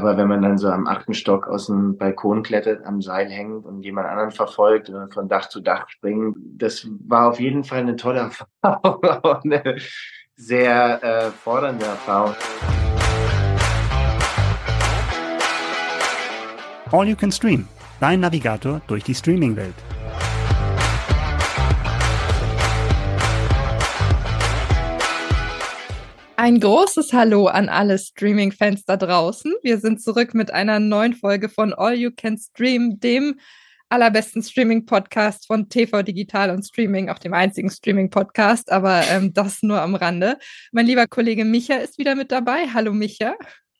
Aber wenn man dann so am achten Stock aus dem Balkon klettert, am Seil hängt und jemand anderen verfolgt und von Dach zu Dach springt, das war auf jeden Fall eine tolle Erfahrung, eine sehr äh, fordernde Erfahrung. All You Can Stream, dein Navigator durch die Streaming-Welt. Ein großes Hallo an alle Streaming-Fans da draußen. Wir sind zurück mit einer neuen Folge von All You Can Stream, dem allerbesten Streaming-Podcast von TV Digital und Streaming, auch dem einzigen Streaming-Podcast, aber ähm, das nur am Rande. Mein lieber Kollege Micha ist wieder mit dabei. Hallo Micha.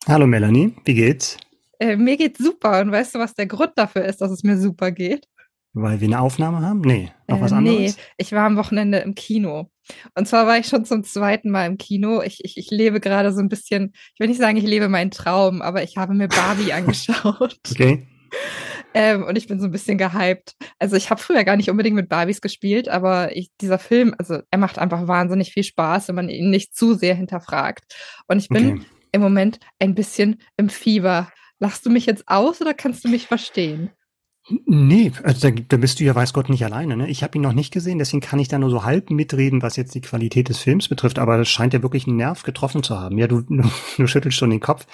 Hallo Melanie, wie geht's? Äh, mir geht's super und weißt du, was der Grund dafür ist, dass es mir super geht? Weil wir eine Aufnahme haben? Nee, noch äh, was anderes? Nee, ich war am Wochenende im Kino. Und zwar war ich schon zum zweiten Mal im Kino. Ich, ich, ich lebe gerade so ein bisschen, ich will nicht sagen, ich lebe meinen Traum, aber ich habe mir Barbie angeschaut. Okay. Ähm, und ich bin so ein bisschen gehypt. Also ich habe früher gar nicht unbedingt mit Barbies gespielt, aber ich, dieser Film, also er macht einfach wahnsinnig viel Spaß, wenn man ihn nicht zu sehr hinterfragt. Und ich bin okay. im Moment ein bisschen im Fieber. Lachst du mich jetzt aus oder kannst du mich verstehen? Nee, also da, da bist du ja weiß Gott nicht alleine. Ne? Ich habe ihn noch nicht gesehen, deswegen kann ich da nur so halb mitreden, was jetzt die Qualität des Films betrifft. Aber das scheint ja wirklich einen Nerv getroffen zu haben. Ja, du, du, schüttelst schon den Kopf.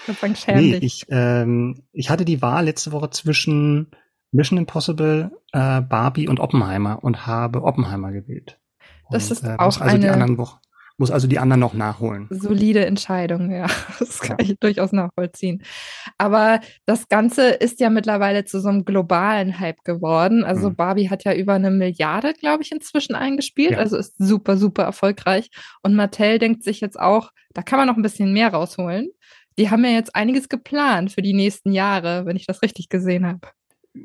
Nee, ich, ähm, ich hatte die Wahl letzte Woche zwischen Mission Impossible, äh, Barbie und Oppenheimer und habe Oppenheimer gewählt. Das und, ist äh, auch also eine, die anderen Wochen muss also die anderen noch nachholen. Solide Entscheidung, ja. Das kann ja. ich durchaus nachvollziehen. Aber das Ganze ist ja mittlerweile zu so einem globalen Hype geworden. Also mhm. Barbie hat ja über eine Milliarde, glaube ich, inzwischen eingespielt. Ja. Also ist super, super erfolgreich. Und Mattel denkt sich jetzt auch, da kann man noch ein bisschen mehr rausholen. Die haben ja jetzt einiges geplant für die nächsten Jahre, wenn ich das richtig gesehen habe.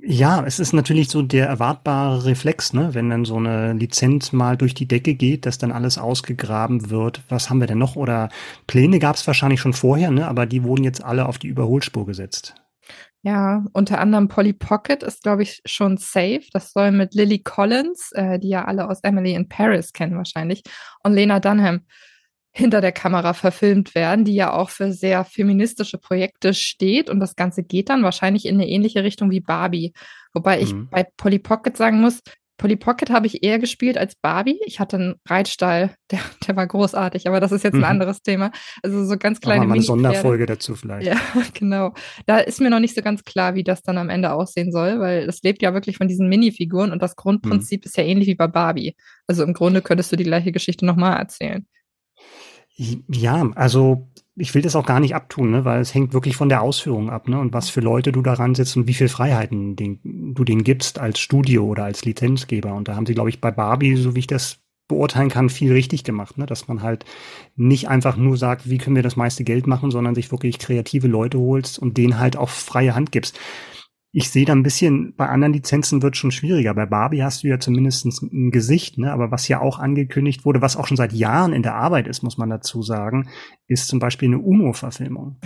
Ja, es ist natürlich so der erwartbare Reflex, ne? wenn dann so eine Lizenz mal durch die Decke geht, dass dann alles ausgegraben wird. Was haben wir denn noch? Oder Pläne gab es wahrscheinlich schon vorher, ne? aber die wurden jetzt alle auf die Überholspur gesetzt. Ja, unter anderem Polly Pocket ist, glaube ich, schon safe. Das soll mit Lily Collins, äh, die ja alle aus Emily in Paris kennen wahrscheinlich, und Lena Dunham hinter der Kamera verfilmt werden, die ja auch für sehr feministische Projekte steht. Und das Ganze geht dann wahrscheinlich in eine ähnliche Richtung wie Barbie. Wobei ich mhm. bei Polly Pocket sagen muss, Polly Pocket habe ich eher gespielt als Barbie. Ich hatte einen Reitstall, der, der war großartig, aber das ist jetzt ein mhm. anderes Thema. Also so ganz kleine mal eine Sonderfolge dazu vielleicht. Ja, genau. Da ist mir noch nicht so ganz klar, wie das dann am Ende aussehen soll, weil es lebt ja wirklich von diesen Minifiguren und das Grundprinzip mhm. ist ja ähnlich wie bei Barbie. Also im Grunde könntest du die gleiche Geschichte nochmal erzählen. Ja, also ich will das auch gar nicht abtun, ne, weil es hängt wirklich von der Ausführung ab, ne, und was für Leute du daran setzt und wie viel Freiheiten den, du denen gibst als Studio oder als Lizenzgeber. Und da haben sie, glaube ich, bei Barbie, so wie ich das beurteilen kann, viel richtig gemacht, ne, dass man halt nicht einfach nur sagt, wie können wir das meiste Geld machen, sondern sich wirklich kreative Leute holst und denen halt auch freie Hand gibst ich sehe da ein bisschen, bei anderen Lizenzen wird schon schwieriger. Bei Barbie hast du ja zumindest ein Gesicht, ne? aber was ja auch angekündigt wurde, was auch schon seit Jahren in der Arbeit ist, muss man dazu sagen, ist zum Beispiel eine UNO-Verfilmung.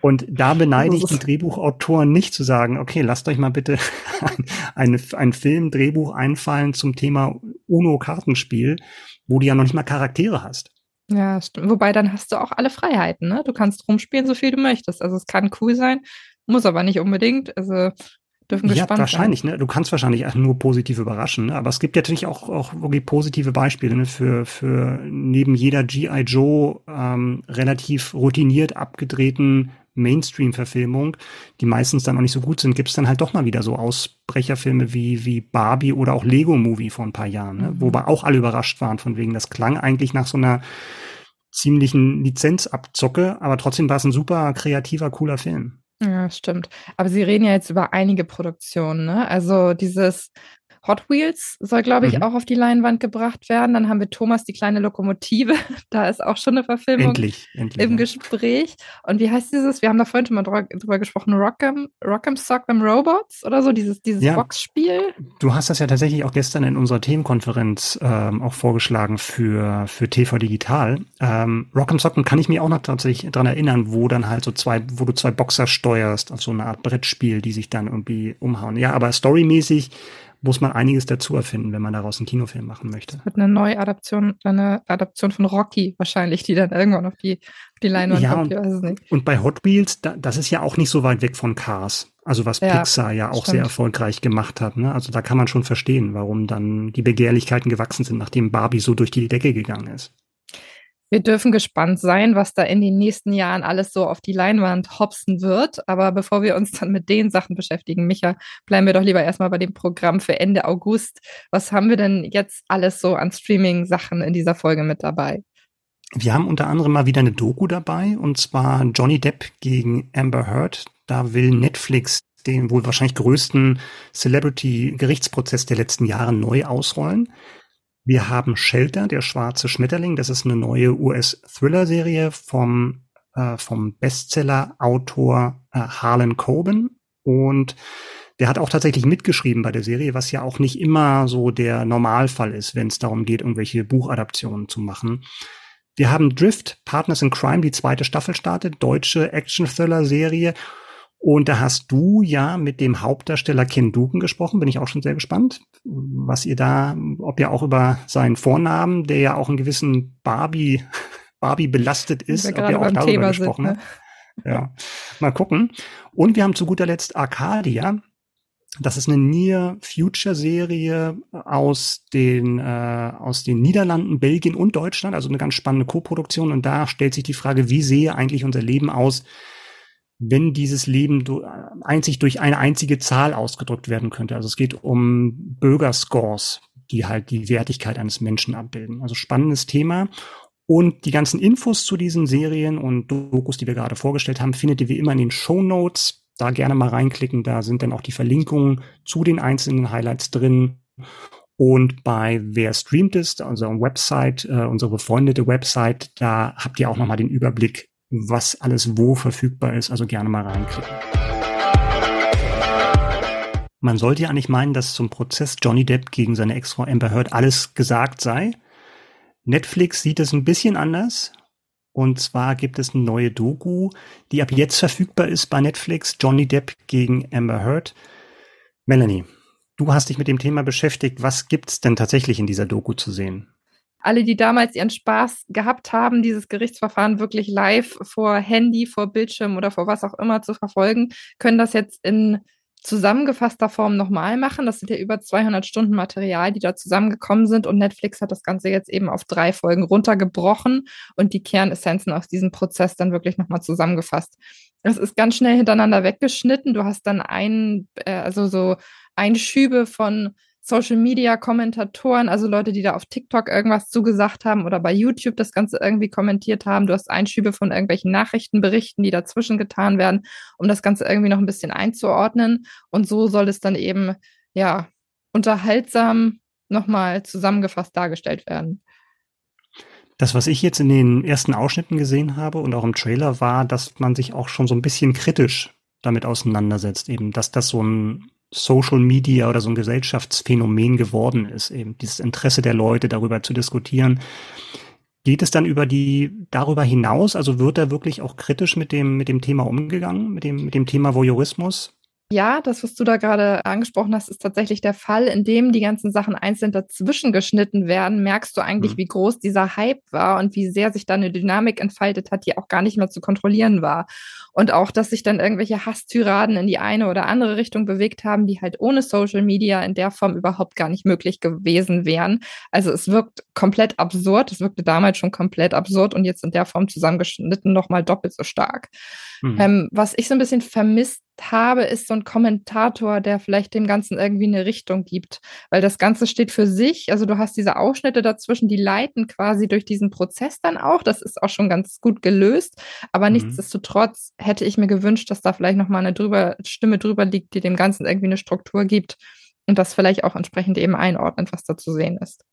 Und da beneide ich die Drehbuchautoren nicht zu sagen, okay, lasst euch mal bitte ein, ein, ein Film-Drehbuch einfallen zum Thema UNO-Kartenspiel, wo du ja noch nicht mal Charaktere hast. Ja, stimmt. Wobei dann hast du auch alle Freiheiten, ne? Du kannst rumspielen, so viel du möchtest. Also es kann cool sein, muss aber nicht unbedingt. Also dürfen gespannt ja, wahrscheinlich, sein. ne? Du kannst wahrscheinlich nur positiv überraschen, ne? aber es gibt ja natürlich auch, auch wirklich positive Beispiele, ne? Für, für neben jeder G.I. Joe ähm, relativ routiniert abgedrehten Mainstream-Verfilmung, die meistens dann auch nicht so gut sind, gibt es dann halt doch mal wieder so Ausbrecherfilme wie, wie Barbie oder auch Lego Movie vor ein paar Jahren, ne? Mhm. wobei auch alle überrascht waren von wegen, das klang eigentlich nach so einer ziemlichen Lizenzabzocke, aber trotzdem war es ein super kreativer, cooler Film. Ja, stimmt. Aber Sie reden ja jetzt über einige Produktionen, ne? Also dieses Hot Wheels soll, glaube ich, mhm. auch auf die Leinwand gebracht werden. Dann haben wir Thomas die kleine Lokomotive. Da ist auch schon eine Verfilmung endlich, endlich, im ja. Gespräch. Und wie heißt dieses? Wir haben da vorhin schon mal drüber gesprochen. Rock'em, Rock'em Sock'em Robots oder so, dieses, dieses ja, Boxspiel. Du hast das ja tatsächlich auch gestern in unserer Themenkonferenz ähm, auch vorgeschlagen für, für TV Digital. Ähm, Rock'em Sock'em kann ich mir auch noch tatsächlich dran erinnern, wo dann halt so zwei, wo du zwei Boxer steuerst auf so eine Art Brettspiel, die sich dann irgendwie umhauen. Ja, aber storymäßig muss man einiges dazu erfinden, wenn man daraus einen Kinofilm machen möchte. Mit einer Neuadaption, eine Adaption von Rocky wahrscheinlich, die dann irgendwann auf die, auf die Leinwand ja, kommt. Nicht. Und bei Hot Wheels, da, das ist ja auch nicht so weit weg von Cars. Also was ja, Pixar ja auch stimmt. sehr erfolgreich gemacht hat. Ne? Also da kann man schon verstehen, warum dann die Begehrlichkeiten gewachsen sind, nachdem Barbie so durch die Decke gegangen ist. Wir dürfen gespannt sein, was da in den nächsten Jahren alles so auf die Leinwand hopsen wird. Aber bevor wir uns dann mit den Sachen beschäftigen, Micha, bleiben wir doch lieber erstmal bei dem Programm für Ende August. Was haben wir denn jetzt alles so an Streaming-Sachen in dieser Folge mit dabei? Wir haben unter anderem mal wieder eine Doku dabei, und zwar Johnny Depp gegen Amber Heard. Da will Netflix den wohl wahrscheinlich größten Celebrity-Gerichtsprozess der letzten Jahre neu ausrollen. Wir haben Shelter, der schwarze Schmetterling. Das ist eine neue US-Thriller-Serie vom, äh, vom Bestseller-Autor äh, Harlan Coben. Und der hat auch tatsächlich mitgeschrieben bei der Serie, was ja auch nicht immer so der Normalfall ist, wenn es darum geht, irgendwelche Buchadaptionen zu machen. Wir haben Drift, Partners in Crime, die zweite Staffel startet, deutsche Action-Thriller-Serie. Und da hast du ja mit dem Hauptdarsteller Ken Duken gesprochen, bin ich auch schon sehr gespannt, was ihr da, ob ihr auch über seinen Vornamen, der ja auch einen gewissen Barbie, Barbie belastet ist, ob ihr auch darüber Thema gesprochen sind, ne? habt. Ja, mal gucken. Und wir haben zu guter Letzt Arcadia. Das ist eine Near Future Serie aus den äh, aus den Niederlanden, Belgien und Deutschland, also eine ganz spannende Co-Produktion. Und da stellt sich die Frage, wie sehe eigentlich unser Leben aus, wenn dieses Leben einzig durch eine einzige Zahl ausgedrückt werden könnte. Also es geht um Bürgerscores, die halt die Wertigkeit eines Menschen abbilden. Also spannendes Thema. Und die ganzen Infos zu diesen Serien und Dokus, die wir gerade vorgestellt haben, findet ihr wie immer in den Show Notes. Da gerne mal reinklicken. Da sind dann auch die Verlinkungen zu den einzelnen Highlights drin. Und bei Wer streamt ist, unserer Website, äh, unsere befreundete Website, da habt ihr auch nochmal den Überblick was alles wo verfügbar ist. Also gerne mal reinklicken. Man sollte ja eigentlich meinen, dass zum Prozess Johnny Depp gegen seine Ex-Frau Amber Heard alles gesagt sei. Netflix sieht es ein bisschen anders. Und zwar gibt es eine neue Doku, die ab jetzt verfügbar ist bei Netflix. Johnny Depp gegen Amber Heard. Melanie, du hast dich mit dem Thema beschäftigt. Was gibt's denn tatsächlich in dieser Doku zu sehen? Alle, die damals ihren Spaß gehabt haben, dieses Gerichtsverfahren wirklich live vor Handy, vor Bildschirm oder vor was auch immer zu verfolgen, können das jetzt in zusammengefasster Form nochmal machen. Das sind ja über 200 Stunden Material, die da zusammengekommen sind. Und Netflix hat das Ganze jetzt eben auf drei Folgen runtergebrochen und die Kernessenzen aus diesem Prozess dann wirklich nochmal zusammengefasst. Es ist ganz schnell hintereinander weggeschnitten. Du hast dann ein, äh, also so Einschübe von Social Media Kommentatoren, also Leute, die da auf TikTok irgendwas zugesagt haben oder bei YouTube das Ganze irgendwie kommentiert haben. Du hast Einschübe von irgendwelchen Nachrichtenberichten, die dazwischen getan werden, um das Ganze irgendwie noch ein bisschen einzuordnen. Und so soll es dann eben, ja, unterhaltsam nochmal zusammengefasst dargestellt werden. Das, was ich jetzt in den ersten Ausschnitten gesehen habe und auch im Trailer, war, dass man sich auch schon so ein bisschen kritisch damit auseinandersetzt, eben, dass das so ein Social Media oder so ein Gesellschaftsphänomen geworden ist, eben dieses Interesse der Leute darüber zu diskutieren. Geht es dann über die, darüber hinaus? Also wird da wirklich auch kritisch mit dem, mit dem Thema umgegangen, mit dem, mit dem Thema Voyeurismus? Ja, das, was du da gerade angesprochen hast, ist tatsächlich der Fall, in dem die ganzen Sachen einzeln dazwischen geschnitten werden, merkst du eigentlich, mhm. wie groß dieser Hype war und wie sehr sich da eine Dynamik entfaltet hat, die auch gar nicht mehr zu kontrollieren war. Und auch, dass sich dann irgendwelche Hasstyraden in die eine oder andere Richtung bewegt haben, die halt ohne Social Media in der Form überhaupt gar nicht möglich gewesen wären. Also es wirkt komplett absurd. Es wirkte damals schon komplett absurd und jetzt in der Form zusammengeschnitten nochmal doppelt so stark. Mhm. Ähm, was ich so ein bisschen vermisst habe, ist so ein Kommentator, der vielleicht dem Ganzen irgendwie eine Richtung gibt. Weil das Ganze steht für sich. Also du hast diese Ausschnitte dazwischen, die leiten quasi durch diesen Prozess dann auch. Das ist auch schon ganz gut gelöst. Aber mhm. nichtsdestotrotz hätte ich mir gewünscht, dass da vielleicht nochmal eine drüber, Stimme drüber liegt, die dem Ganzen irgendwie eine Struktur gibt und das vielleicht auch entsprechend eben einordnet, was da zu sehen ist.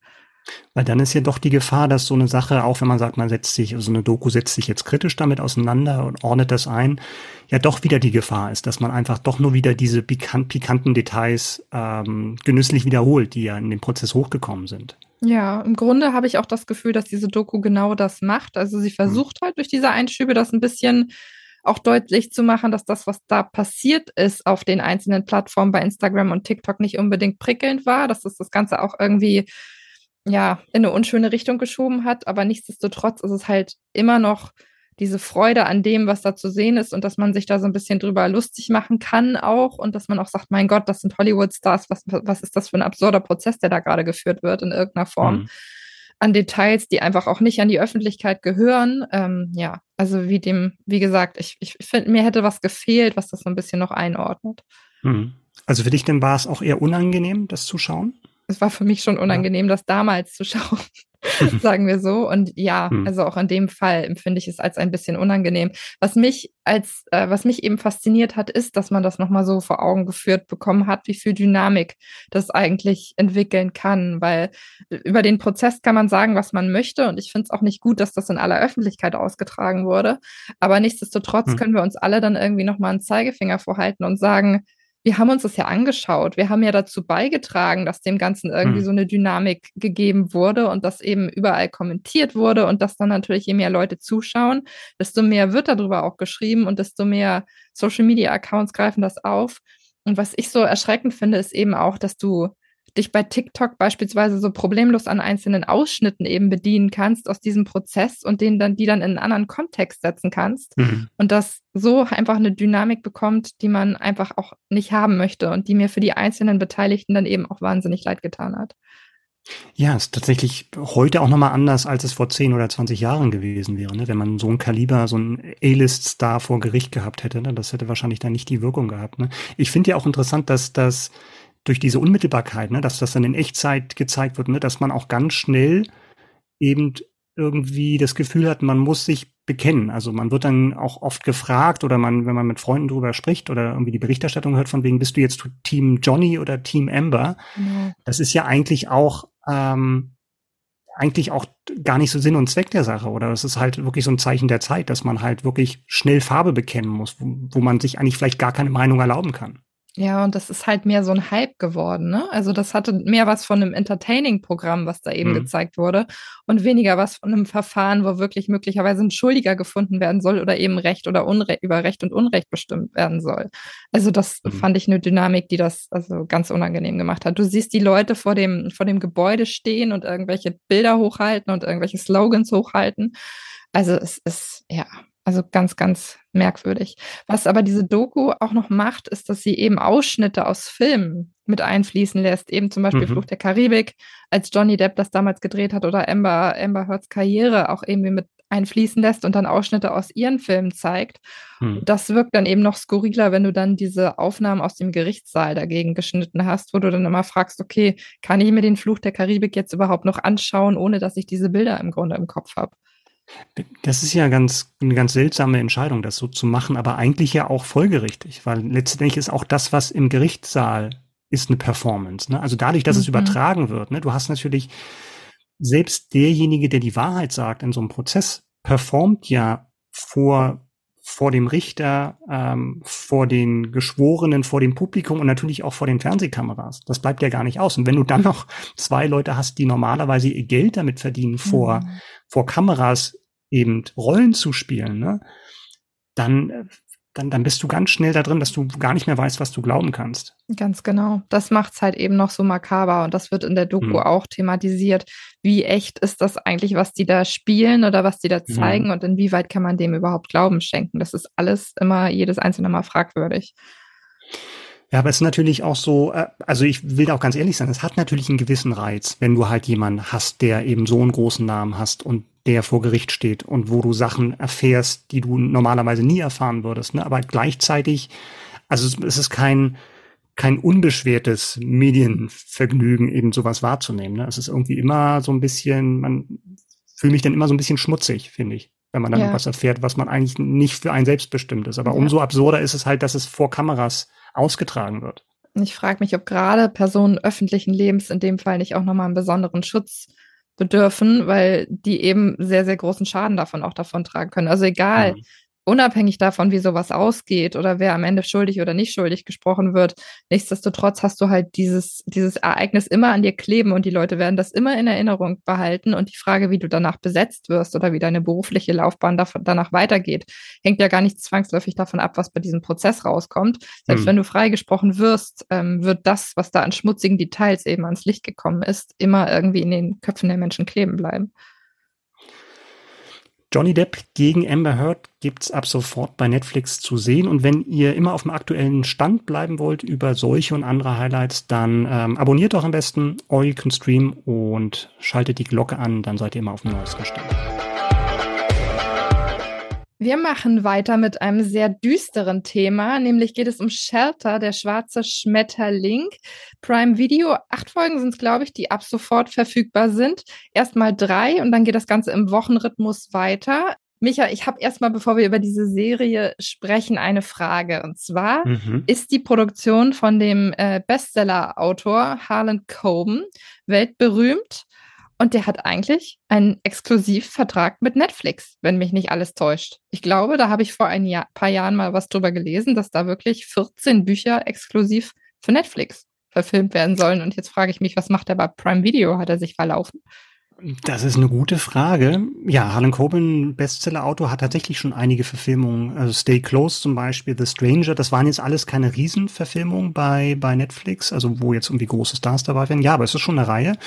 Weil dann ist ja doch die Gefahr, dass so eine Sache, auch wenn man sagt, man setzt sich, so also eine Doku setzt sich jetzt kritisch damit auseinander und ordnet das ein, ja doch wieder die Gefahr ist, dass man einfach doch nur wieder diese pikant, pikanten Details ähm, genüsslich wiederholt, die ja in dem Prozess hochgekommen sind. Ja, im Grunde habe ich auch das Gefühl, dass diese Doku genau das macht. Also sie versucht halt durch diese Einschübe das ein bisschen auch deutlich zu machen, dass das, was da passiert ist auf den einzelnen Plattformen bei Instagram und TikTok nicht unbedingt prickelnd war, dass das das Ganze auch irgendwie ja in eine unschöne Richtung geschoben hat, aber nichtsdestotrotz ist es halt immer noch diese Freude an dem, was da zu sehen ist und dass man sich da so ein bisschen drüber lustig machen kann auch und dass man auch sagt, mein Gott, das sind Hollywood-Stars, was, was ist das für ein absurder Prozess, der da gerade geführt wird in irgendeiner Form. Mhm. An Details, die einfach auch nicht an die Öffentlichkeit gehören. Ähm, ja, also wie dem, wie gesagt, ich, ich finde, mir hätte was gefehlt, was das so ein bisschen noch einordnet. Mhm. Also für dich denn war es auch eher unangenehm, das zu schauen? Es war für mich schon unangenehm, ja. das damals zu schauen. sagen wir so. Und ja, hm. also auch in dem Fall empfinde ich es als ein bisschen unangenehm. Was mich als, äh, was mich eben fasziniert hat, ist, dass man das nochmal so vor Augen geführt bekommen hat, wie viel Dynamik das eigentlich entwickeln kann. Weil über den Prozess kann man sagen, was man möchte. Und ich finde es auch nicht gut, dass das in aller Öffentlichkeit ausgetragen wurde. Aber nichtsdestotrotz hm. können wir uns alle dann irgendwie nochmal einen Zeigefinger vorhalten und sagen, wir haben uns das ja angeschaut. Wir haben ja dazu beigetragen, dass dem Ganzen irgendwie mhm. so eine Dynamik gegeben wurde und dass eben überall kommentiert wurde und dass dann natürlich je mehr Leute zuschauen, desto mehr wird darüber auch geschrieben und desto mehr Social Media Accounts greifen das auf. Und was ich so erschreckend finde, ist eben auch, dass du dich bei TikTok beispielsweise so problemlos an einzelnen Ausschnitten eben bedienen kannst aus diesem Prozess und den dann, die dann in einen anderen Kontext setzen kannst. Mhm. Und das so einfach eine Dynamik bekommt, die man einfach auch nicht haben möchte und die mir für die einzelnen Beteiligten dann eben auch wahnsinnig leid getan hat. Ja, ist tatsächlich heute auch nochmal anders, als es vor 10 oder 20 Jahren gewesen wäre, ne? wenn man so ein Kaliber, so ein A-List-Star vor Gericht gehabt hätte. Ne? Das hätte wahrscheinlich dann nicht die Wirkung gehabt. Ne? Ich finde ja auch interessant, dass das durch diese Unmittelbarkeit, ne, dass das dann in Echtzeit gezeigt wird, ne, dass man auch ganz schnell eben irgendwie das Gefühl hat, man muss sich bekennen. Also man wird dann auch oft gefragt oder man, wenn man mit Freunden drüber spricht oder irgendwie die Berichterstattung hört von wegen, bist du jetzt Team Johnny oder Team Amber? Ja. Das ist ja eigentlich auch ähm, eigentlich auch gar nicht so Sinn und Zweck der Sache. Oder es ist halt wirklich so ein Zeichen der Zeit, dass man halt wirklich schnell Farbe bekennen muss, wo, wo man sich eigentlich vielleicht gar keine Meinung erlauben kann. Ja, und das ist halt mehr so ein Hype geworden, ne? Also das hatte mehr was von einem Entertaining-Programm, was da eben mhm. gezeigt wurde, und weniger was von einem Verfahren, wo wirklich möglicherweise ein Schuldiger gefunden werden soll oder eben Recht oder Unrecht über Recht und Unrecht bestimmt werden soll. Also das mhm. fand ich eine Dynamik, die das also ganz unangenehm gemacht hat. Du siehst die Leute vor dem, vor dem Gebäude stehen und irgendwelche Bilder hochhalten und irgendwelche Slogans hochhalten. Also es ist, ja, also ganz, ganz merkwürdig. Was aber diese Doku auch noch macht, ist, dass sie eben Ausschnitte aus Filmen mit einfließen lässt. Eben zum Beispiel mhm. Fluch der Karibik, als Johnny Depp das damals gedreht hat, oder Amber, Amber Heards Karriere auch irgendwie mit einfließen lässt und dann Ausschnitte aus ihren Filmen zeigt. Mhm. Das wirkt dann eben noch skurriler, wenn du dann diese Aufnahmen aus dem Gerichtssaal dagegen geschnitten hast, wo du dann immer fragst, okay, kann ich mir den Fluch der Karibik jetzt überhaupt noch anschauen, ohne dass ich diese Bilder im Grunde im Kopf habe? Das ist ja ganz, eine ganz seltsame Entscheidung, das so zu machen, aber eigentlich ja auch folgerichtig, weil letztendlich ist auch das, was im Gerichtssaal ist, eine Performance. Ne? Also dadurch, dass mhm. es übertragen wird, ne? du hast natürlich selbst derjenige, der die Wahrheit sagt in so einem Prozess, performt ja vor vor dem Richter, ähm, vor den Geschworenen, vor dem Publikum und natürlich auch vor den Fernsehkameras. Das bleibt ja gar nicht aus. Und wenn du dann noch zwei Leute hast, die normalerweise ihr Geld damit verdienen, vor, mhm. vor Kameras eben Rollen zu spielen, ne, dann äh, dann, dann bist du ganz schnell da drin, dass du gar nicht mehr weißt, was du glauben kannst. Ganz genau. Das macht es halt eben noch so makaber und das wird in der Doku mhm. auch thematisiert. Wie echt ist das eigentlich, was die da spielen oder was die da mhm. zeigen mhm. und inwieweit kann man dem überhaupt Glauben schenken? Das ist alles immer, jedes einzelne Mal fragwürdig. Ja, aber es ist natürlich auch so, äh, also ich will da auch ganz ehrlich sein, es hat natürlich einen gewissen Reiz, wenn du halt jemanden hast, der eben so einen großen Namen hast und der vor Gericht steht und wo du Sachen erfährst, die du normalerweise nie erfahren würdest. Ne? Aber gleichzeitig, also es ist kein, kein unbeschwertes Medienvergnügen, eben sowas wahrzunehmen. Ne? Es ist irgendwie immer so ein bisschen, man fühlt mich dann immer so ein bisschen schmutzig, finde ich wenn man dann ja. was erfährt, was man eigentlich nicht für einen selbst bestimmt ist. Aber ja. umso absurder ist es halt, dass es vor Kameras ausgetragen wird. Ich frage mich, ob gerade Personen öffentlichen Lebens in dem Fall nicht auch nochmal einen besonderen Schutz bedürfen, weil die eben sehr, sehr großen Schaden davon auch davon tragen können. Also egal, mhm. Unabhängig davon, wie sowas ausgeht oder wer am Ende schuldig oder nicht schuldig gesprochen wird, nichtsdestotrotz hast du halt dieses, dieses Ereignis immer an dir kleben und die Leute werden das immer in Erinnerung behalten. Und die Frage, wie du danach besetzt wirst oder wie deine berufliche Laufbahn danach weitergeht, hängt ja gar nicht zwangsläufig davon ab, was bei diesem Prozess rauskommt. Selbst hm. wenn du freigesprochen wirst, ähm, wird das, was da an schmutzigen Details eben ans Licht gekommen ist, immer irgendwie in den Köpfen der Menschen kleben bleiben. Johnny Depp gegen Amber Heard gibt's ab sofort bei Netflix zu sehen. Und wenn ihr immer auf dem aktuellen Stand bleiben wollt über solche und andere Highlights, dann ähm, abonniert doch am besten All You Can Stream und schaltet die Glocke an, dann seid ihr immer auf dem neuesten Stand. Wir machen weiter mit einem sehr düsteren Thema, nämlich geht es um Shelter, der schwarze Schmetterling. Prime Video, acht Folgen sind es, glaube ich, die ab sofort verfügbar sind. Erstmal drei und dann geht das Ganze im Wochenrhythmus weiter. Micha, ich habe erstmal, bevor wir über diese Serie sprechen, eine Frage. Und zwar mhm. ist die Produktion von dem äh, Bestseller-Autor Harlan Coben weltberühmt und der hat eigentlich einen Exklusivvertrag mit Netflix, wenn mich nicht alles täuscht. Ich glaube, da habe ich vor ein Jahr, paar Jahren mal was drüber gelesen, dass da wirklich 14 Bücher exklusiv für Netflix verfilmt werden sollen. Und jetzt frage ich mich, was macht er bei Prime Video? Hat er sich verlaufen? Das ist eine gute Frage. Ja, Harlan Coben, Bestseller-Autor, hat tatsächlich schon einige Verfilmungen. Also Stay Close zum Beispiel, The Stranger, das waren jetzt alles keine Riesenverfilmungen bei, bei Netflix, also wo jetzt irgendwie große Stars dabei wären. Ja, aber es ist schon eine Reihe.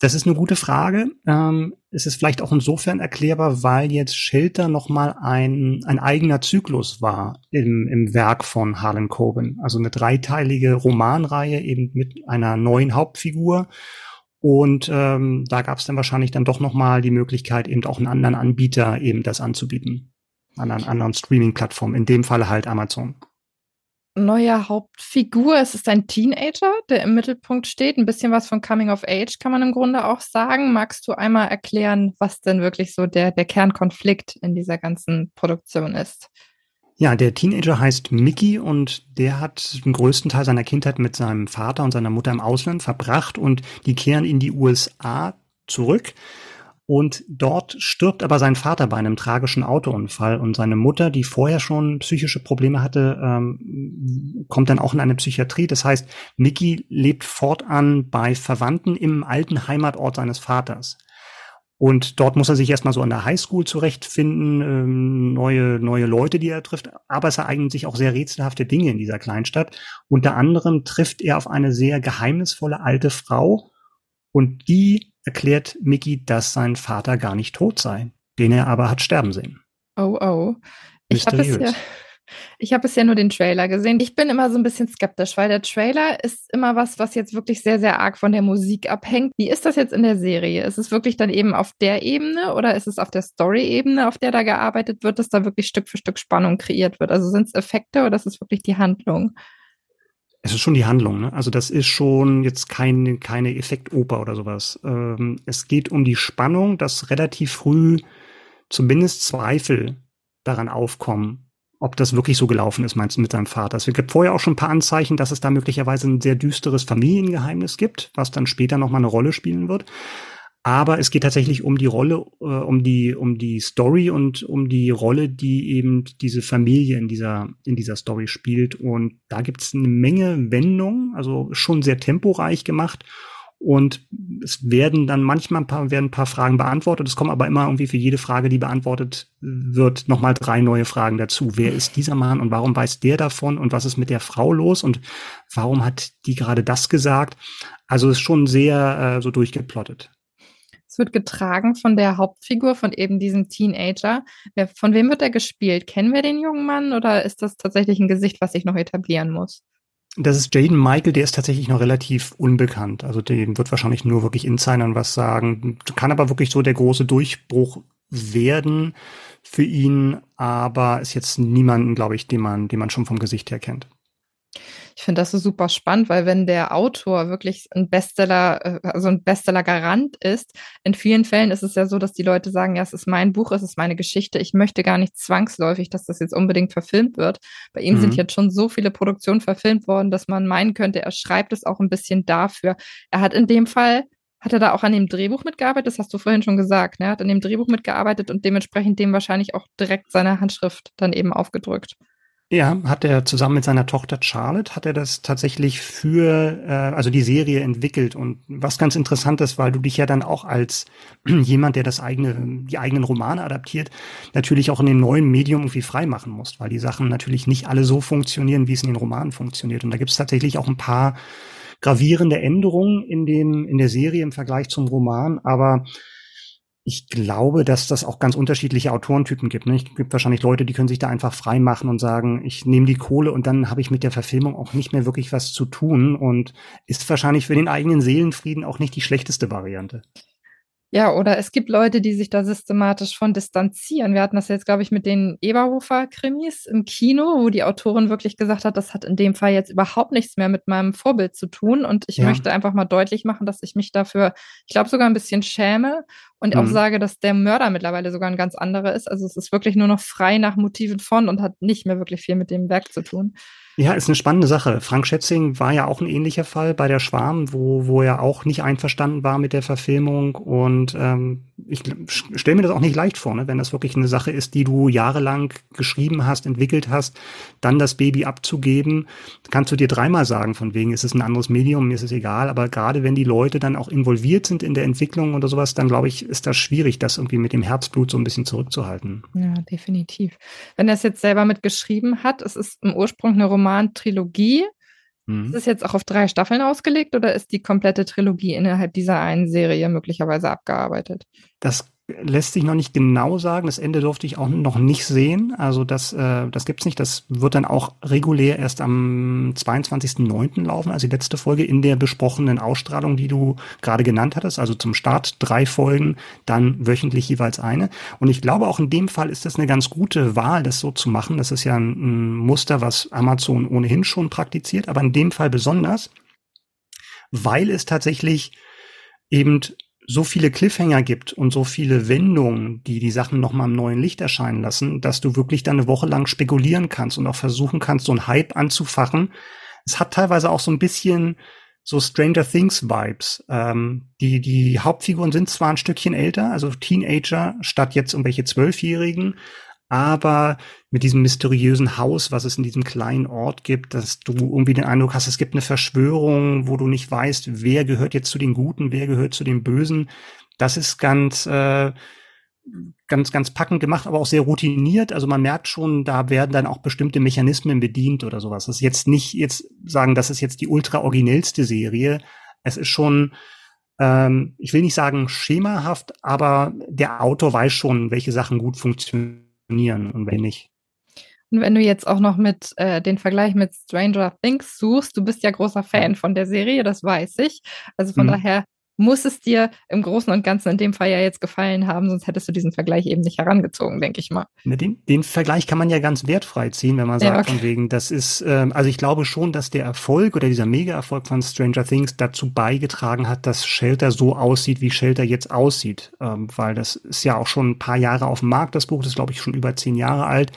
Das ist eine gute Frage. Ähm, es ist vielleicht auch insofern erklärbar, weil jetzt Shelter nochmal ein, ein eigener Zyklus war im, im Werk von Harlan Coben. Also eine dreiteilige Romanreihe eben mit einer neuen Hauptfigur. Und ähm, da gab es dann wahrscheinlich dann doch nochmal die Möglichkeit, eben auch einen anderen Anbieter eben das anzubieten. An einer anderen Streaming-Plattform, in dem Fall halt Amazon neue Hauptfigur. Es ist ein Teenager, der im Mittelpunkt steht. Ein bisschen was von Coming of Age kann man im Grunde auch sagen. Magst du einmal erklären, was denn wirklich so der, der Kernkonflikt in dieser ganzen Produktion ist? Ja, der Teenager heißt Mickey und der hat den größten Teil seiner Kindheit mit seinem Vater und seiner Mutter im Ausland verbracht und die kehren in die USA zurück. Und dort stirbt aber sein Vater bei einem tragischen Autounfall und seine Mutter, die vorher schon psychische Probleme hatte, ähm, kommt dann auch in eine Psychiatrie. Das heißt, Mickey lebt fortan bei Verwandten im alten Heimatort seines Vaters. Und dort muss er sich erstmal so an der Highschool zurechtfinden, ähm, neue, neue Leute, die er trifft. Aber es ereignen sich auch sehr rätselhafte Dinge in dieser Kleinstadt. Unter anderem trifft er auf eine sehr geheimnisvolle alte Frau und die erklärt Mickey, dass sein Vater gar nicht tot sei, den er aber hat sterben sehen. Oh, oh. Ich habe es ja. Ich habe bisher nur den Trailer gesehen. Ich bin immer so ein bisschen skeptisch, weil der Trailer ist immer was, was jetzt wirklich sehr, sehr arg von der Musik abhängt. Wie ist das jetzt in der Serie? Ist es wirklich dann eben auf der Ebene oder ist es auf der Story-Ebene, auf der da gearbeitet wird, dass da wirklich Stück für Stück Spannung kreiert wird? Also sind es Effekte oder ist es wirklich die Handlung? Es ist schon die Handlung, ne? Also das ist schon jetzt keine, keine Effektoper oder sowas. Ähm, es geht um die Spannung, dass relativ früh zumindest Zweifel daran aufkommen, ob das wirklich so gelaufen ist, meinst du, mit seinem Vater. Es gibt vorher auch schon ein paar Anzeichen, dass es da möglicherweise ein sehr düsteres Familiengeheimnis gibt, was dann später nochmal eine Rolle spielen wird. Aber es geht tatsächlich um die Rolle, äh, um die, um die Story und um die Rolle, die eben diese Familie in dieser, in dieser Story spielt. Und da gibt es eine Menge Wendungen, also schon sehr temporeich gemacht. Und es werden dann manchmal ein paar, werden ein paar Fragen beantwortet. Es kommen aber immer irgendwie für jede Frage, die beantwortet wird, nochmal drei neue Fragen dazu. Wer ist dieser Mann und warum weiß der davon und was ist mit der Frau los und warum hat die gerade das gesagt? Also es ist schon sehr äh, so durchgeplottet. Es wird getragen von der Hauptfigur, von eben diesem Teenager. Wer, von wem wird er gespielt? Kennen wir den jungen Mann oder ist das tatsächlich ein Gesicht, was sich noch etablieren muss? Das ist Jaden Michael, der ist tatsächlich noch relativ unbekannt. Also dem wird wahrscheinlich nur wirklich Insidern was sagen. Kann aber wirklich so der große Durchbruch werden für ihn, aber ist jetzt niemanden, glaube ich, den man, den man schon vom Gesicht her kennt. Ich finde das so super spannend, weil wenn der Autor wirklich ein Bestseller, äh, also ein Bestseller-Garant ist, in vielen Fällen ist es ja so, dass die Leute sagen, ja, es ist mein Buch, es ist meine Geschichte, ich möchte gar nicht zwangsläufig, dass das jetzt unbedingt verfilmt wird. Bei ihm mhm. sind jetzt schon so viele Produktionen verfilmt worden, dass man meinen könnte, er schreibt es auch ein bisschen dafür. Er hat in dem Fall Hat er da auch an dem Drehbuch mitgearbeitet? Das hast du vorhin schon gesagt. Ne? Er hat an dem Drehbuch mitgearbeitet und dementsprechend dem wahrscheinlich auch direkt seine Handschrift dann eben aufgedrückt. Ja, hat er zusammen mit seiner Tochter Charlotte, hat er das tatsächlich für, äh, also die Serie entwickelt. Und was ganz interessant ist, weil du dich ja dann auch als jemand, der das eigene, die eigenen Romane adaptiert, natürlich auch in dem neuen Medium irgendwie frei machen musst, weil die Sachen natürlich nicht alle so funktionieren, wie es in den Romanen funktioniert. Und da gibt es tatsächlich auch ein paar gravierende Änderungen in dem, in der Serie im Vergleich zum Roman, aber ich glaube, dass das auch ganz unterschiedliche Autorentypen gibt. Ne? Es gibt wahrscheinlich Leute, die können sich da einfach frei machen und sagen, ich nehme die Kohle und dann habe ich mit der Verfilmung auch nicht mehr wirklich was zu tun und ist wahrscheinlich für den eigenen Seelenfrieden auch nicht die schlechteste Variante. Ja, oder es gibt Leute, die sich da systematisch von distanzieren. Wir hatten das jetzt, glaube ich, mit den Eberhofer-Krimis im Kino, wo die Autorin wirklich gesagt hat, das hat in dem Fall jetzt überhaupt nichts mehr mit meinem Vorbild zu tun. Und ich ja. möchte einfach mal deutlich machen, dass ich mich dafür, ich glaube, sogar ein bisschen schäme und mhm. auch sage, dass der Mörder mittlerweile sogar ein ganz anderer ist. Also es ist wirklich nur noch frei nach Motiven von und hat nicht mehr wirklich viel mit dem Werk zu tun. Ja, ist eine spannende Sache. Frank Schätzing war ja auch ein ähnlicher Fall bei der Schwarm, wo, wo er auch nicht einverstanden war mit der Verfilmung. Und ähm, ich stelle mir das auch nicht leicht vor, ne? wenn das wirklich eine Sache ist, die du jahrelang geschrieben hast, entwickelt hast, dann das Baby abzugeben, kannst du dir dreimal sagen, von wegen ist es ein anderes Medium, mir ist es egal. Aber gerade wenn die Leute dann auch involviert sind in der Entwicklung oder sowas, dann glaube ich, ist das schwierig, das irgendwie mit dem Herzblut so ein bisschen zurückzuhalten. Ja, definitiv. Wenn er es jetzt selber mitgeschrieben hat, es ist im Ursprung eine Roman Roman-Trilogie. Mhm. Ist es jetzt auch auf drei Staffeln ausgelegt oder ist die komplette Trilogie innerhalb dieser einen Serie möglicherweise abgearbeitet? Das lässt sich noch nicht genau sagen. Das Ende durfte ich auch noch nicht sehen. Also das, äh, das gibt's nicht. Das wird dann auch regulär erst am 22.09. laufen, also die letzte Folge in der besprochenen Ausstrahlung, die du gerade genannt hattest. Also zum Start drei Folgen, dann wöchentlich jeweils eine. Und ich glaube, auch in dem Fall ist das eine ganz gute Wahl, das so zu machen. Das ist ja ein, ein Muster, was Amazon ohnehin schon praktiziert, aber in dem Fall besonders, weil es tatsächlich eben so viele Cliffhanger gibt und so viele Wendungen, die die Sachen nochmal im neuen Licht erscheinen lassen, dass du wirklich dann eine Woche lang spekulieren kannst und auch versuchen kannst, so einen Hype anzufachen. Es hat teilweise auch so ein bisschen so Stranger Things Vibes. Ähm, die, die Hauptfiguren sind zwar ein Stückchen älter, also Teenager statt jetzt irgendwelche Zwölfjährigen, aber mit diesem mysteriösen Haus, was es in diesem kleinen Ort gibt, dass du irgendwie den Eindruck hast, es gibt eine Verschwörung, wo du nicht weißt, wer gehört jetzt zu den Guten, wer gehört zu den Bösen. Das ist ganz, äh, ganz, ganz packend gemacht, aber auch sehr routiniert. Also man merkt schon, da werden dann auch bestimmte Mechanismen bedient oder sowas. Das ist jetzt nicht jetzt sagen, das ist jetzt die ultra originellste Serie. Es ist schon, ähm, ich will nicht sagen schemahaft, aber der Autor weiß schon, welche Sachen gut funktionieren funktionieren und wenn nicht. Und wenn du jetzt auch noch mit äh, den Vergleich mit Stranger Things suchst, du bist ja großer Fan von der Serie, das weiß ich. Also von mhm. daher muss es dir im Großen und Ganzen in dem Fall ja jetzt gefallen haben, sonst hättest du diesen Vergleich eben nicht herangezogen, denke ich mal. Ne, den, den Vergleich kann man ja ganz wertfrei ziehen, wenn man sagt, ja, okay. von wegen, das ist, ähm, also ich glaube schon, dass der Erfolg oder dieser Mega-Erfolg von Stranger Things dazu beigetragen hat, dass Shelter so aussieht, wie Shelter jetzt aussieht. Ähm, weil das ist ja auch schon ein paar Jahre auf dem Markt, das Buch, das ist, glaube ich, schon über zehn Jahre alt.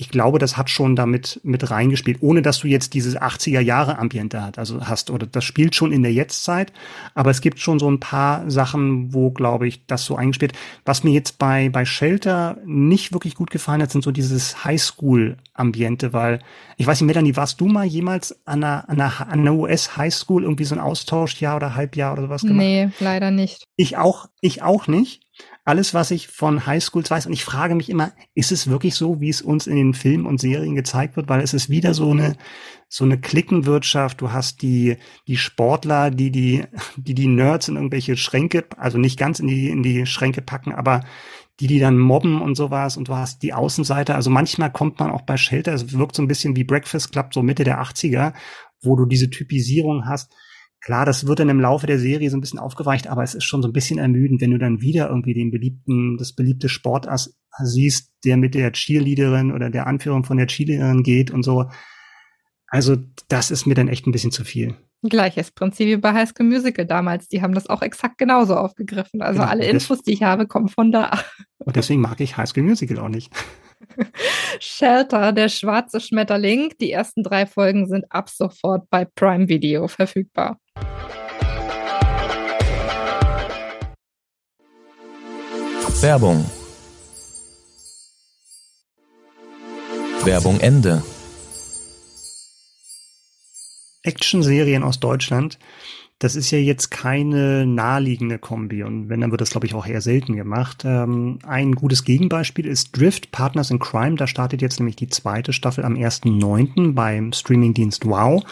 Ich glaube, das hat schon damit mit reingespielt, ohne dass du jetzt dieses 80er Jahre Ambiente hat, also hast, oder das spielt schon in der Jetztzeit, aber es gibt schon so ein paar Sachen, wo, glaube ich, das so eingespielt. Was mir jetzt bei, bei Shelter nicht wirklich gut gefallen hat, sind so dieses Highschool-Ambiente, weil, ich weiß nicht, Melanie, warst du mal jemals an einer, an einer, an einer US-Highschool irgendwie so ein Austauschjahr oder Halbjahr oder sowas gemacht? Nee, leider nicht. Ich auch, ich auch nicht alles, was ich von Highschools weiß. Und ich frage mich immer, ist es wirklich so, wie es uns in den Filmen und Serien gezeigt wird? Weil es ist wieder so eine, so eine Klickenwirtschaft. Du hast die, die Sportler, die, die, die, die Nerds in irgendwelche Schränke, also nicht ganz in die, in die Schränke packen, aber die, die dann mobben und sowas. Und du hast die Außenseite. Also manchmal kommt man auch bei Shelter, es wirkt so ein bisschen wie Breakfast Club, so Mitte der 80er, wo du diese Typisierung hast Klar, das wird dann im Laufe der Serie so ein bisschen aufgeweicht, aber es ist schon so ein bisschen ermüdend, wenn du dann wieder irgendwie den beliebten, das beliebte Sportass siehst, der mit der Cheerleaderin oder der Anführung von der Cheerleaderin geht und so. Also, das ist mir dann echt ein bisschen zu viel. Gleiches Prinzip wie bei High School Musical damals. Die haben das auch exakt genauso aufgegriffen. Also genau. alle Infos, die ich habe, kommen von da. Und deswegen mag ich High School Musical auch nicht. Shelter, der schwarze Schmetterling. Die ersten drei Folgen sind ab sofort bei Prime Video verfügbar. Werbung. Werbung Ende. Action-Serien aus Deutschland das ist ja jetzt keine naheliegende Kombi und wenn, dann wird das, glaube ich, auch eher selten gemacht. Ähm, ein gutes Gegenbeispiel ist Drift, Partners in Crime. Da startet jetzt nämlich die zweite Staffel am 1.9. beim Streamingdienst Wow.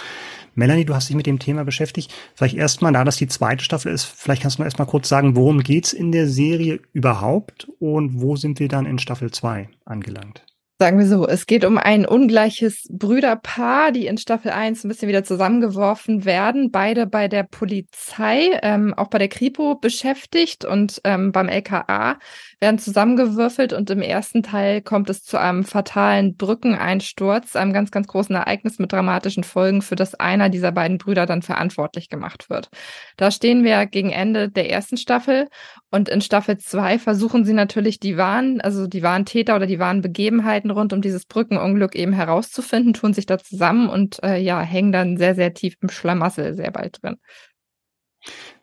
Melanie, du hast dich mit dem Thema beschäftigt. Vielleicht erstmal, da das die zweite Staffel ist, vielleicht kannst du noch erstmal kurz sagen, worum geht's in der Serie überhaupt und wo sind wir dann in Staffel 2 angelangt? Sagen wir so, es geht um ein ungleiches Brüderpaar, die in Staffel 1 ein bisschen wieder zusammengeworfen werden. Beide bei der Polizei, ähm, auch bei der Kripo beschäftigt und ähm, beim LKA werden zusammengewürfelt und im ersten Teil kommt es zu einem fatalen Brückeneinsturz, einem ganz, ganz großen Ereignis mit dramatischen Folgen, für das einer dieser beiden Brüder dann verantwortlich gemacht wird. Da stehen wir gegen Ende der ersten Staffel und in Staffel zwei versuchen sie natürlich die wahren, also die wahren Täter oder die wahren Begebenheiten rund um dieses Brückenunglück eben herauszufinden, tun sich da zusammen und äh, ja, hängen dann sehr, sehr tief im Schlamassel sehr bald drin.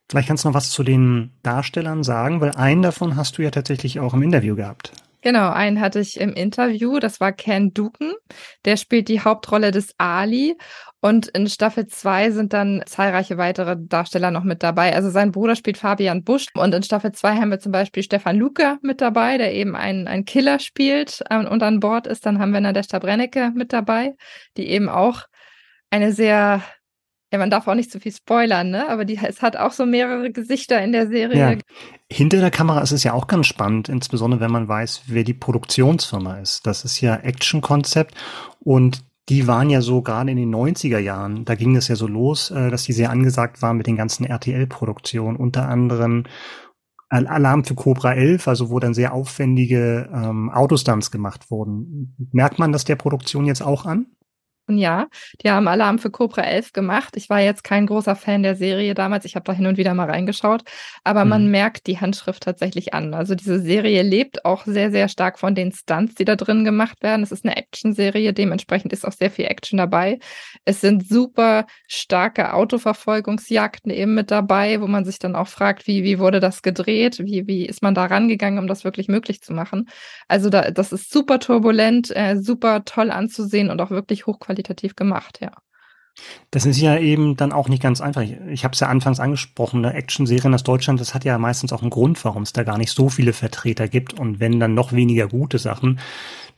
Vielleicht kannst du noch was zu den Darstellern sagen, weil einen davon hast du ja tatsächlich auch im Interview gehabt. Genau, einen hatte ich im Interview, das war Ken Duken, der spielt die Hauptrolle des Ali und in Staffel 2 sind dann zahlreiche weitere Darsteller noch mit dabei. Also sein Bruder spielt Fabian Busch und in Staffel 2 haben wir zum Beispiel Stefan Luca mit dabei, der eben einen, einen Killer spielt und an Bord ist. Dann haben wir Nadeshda Brennecke mit dabei, die eben auch eine sehr ja, man darf auch nicht zu viel spoilern, ne? Aber die, es hat auch so mehrere Gesichter in der Serie. Ja. Hinter der Kamera ist es ja auch ganz spannend, insbesondere wenn man weiß, wer die Produktionsfirma ist. Das ist ja Action Concept und die waren ja so gerade in den 90er Jahren, da ging es ja so los, äh, dass die sehr angesagt waren mit den ganzen RTL-Produktionen, unter anderem Alarm für Cobra 11, also wo dann sehr aufwendige ähm, Autostunts gemacht wurden. Merkt man das der Produktion jetzt auch an? Ja, die haben Alarm für Cobra 11 gemacht. Ich war jetzt kein großer Fan der Serie damals. Ich habe da hin und wieder mal reingeschaut. Aber mhm. man merkt die Handschrift tatsächlich an. Also diese Serie lebt auch sehr, sehr stark von den Stunts, die da drin gemacht werden. Es ist eine Action-Serie. Dementsprechend ist auch sehr viel Action dabei. Es sind super starke Autoverfolgungsjagden eben mit dabei, wo man sich dann auch fragt, wie, wie wurde das gedreht? Wie, wie ist man da rangegangen, um das wirklich möglich zu machen? Also da, das ist super turbulent, äh, super toll anzusehen und auch wirklich hochqualitativ qualitativ gemacht, ja. Das ist ja eben dann auch nicht ganz einfach. Ich, habe es ja anfangs angesprochen, eine Action-Serien aus Deutschland, das hat ja meistens auch einen Grund, warum es da gar nicht so viele Vertreter gibt und wenn dann noch weniger gute Sachen.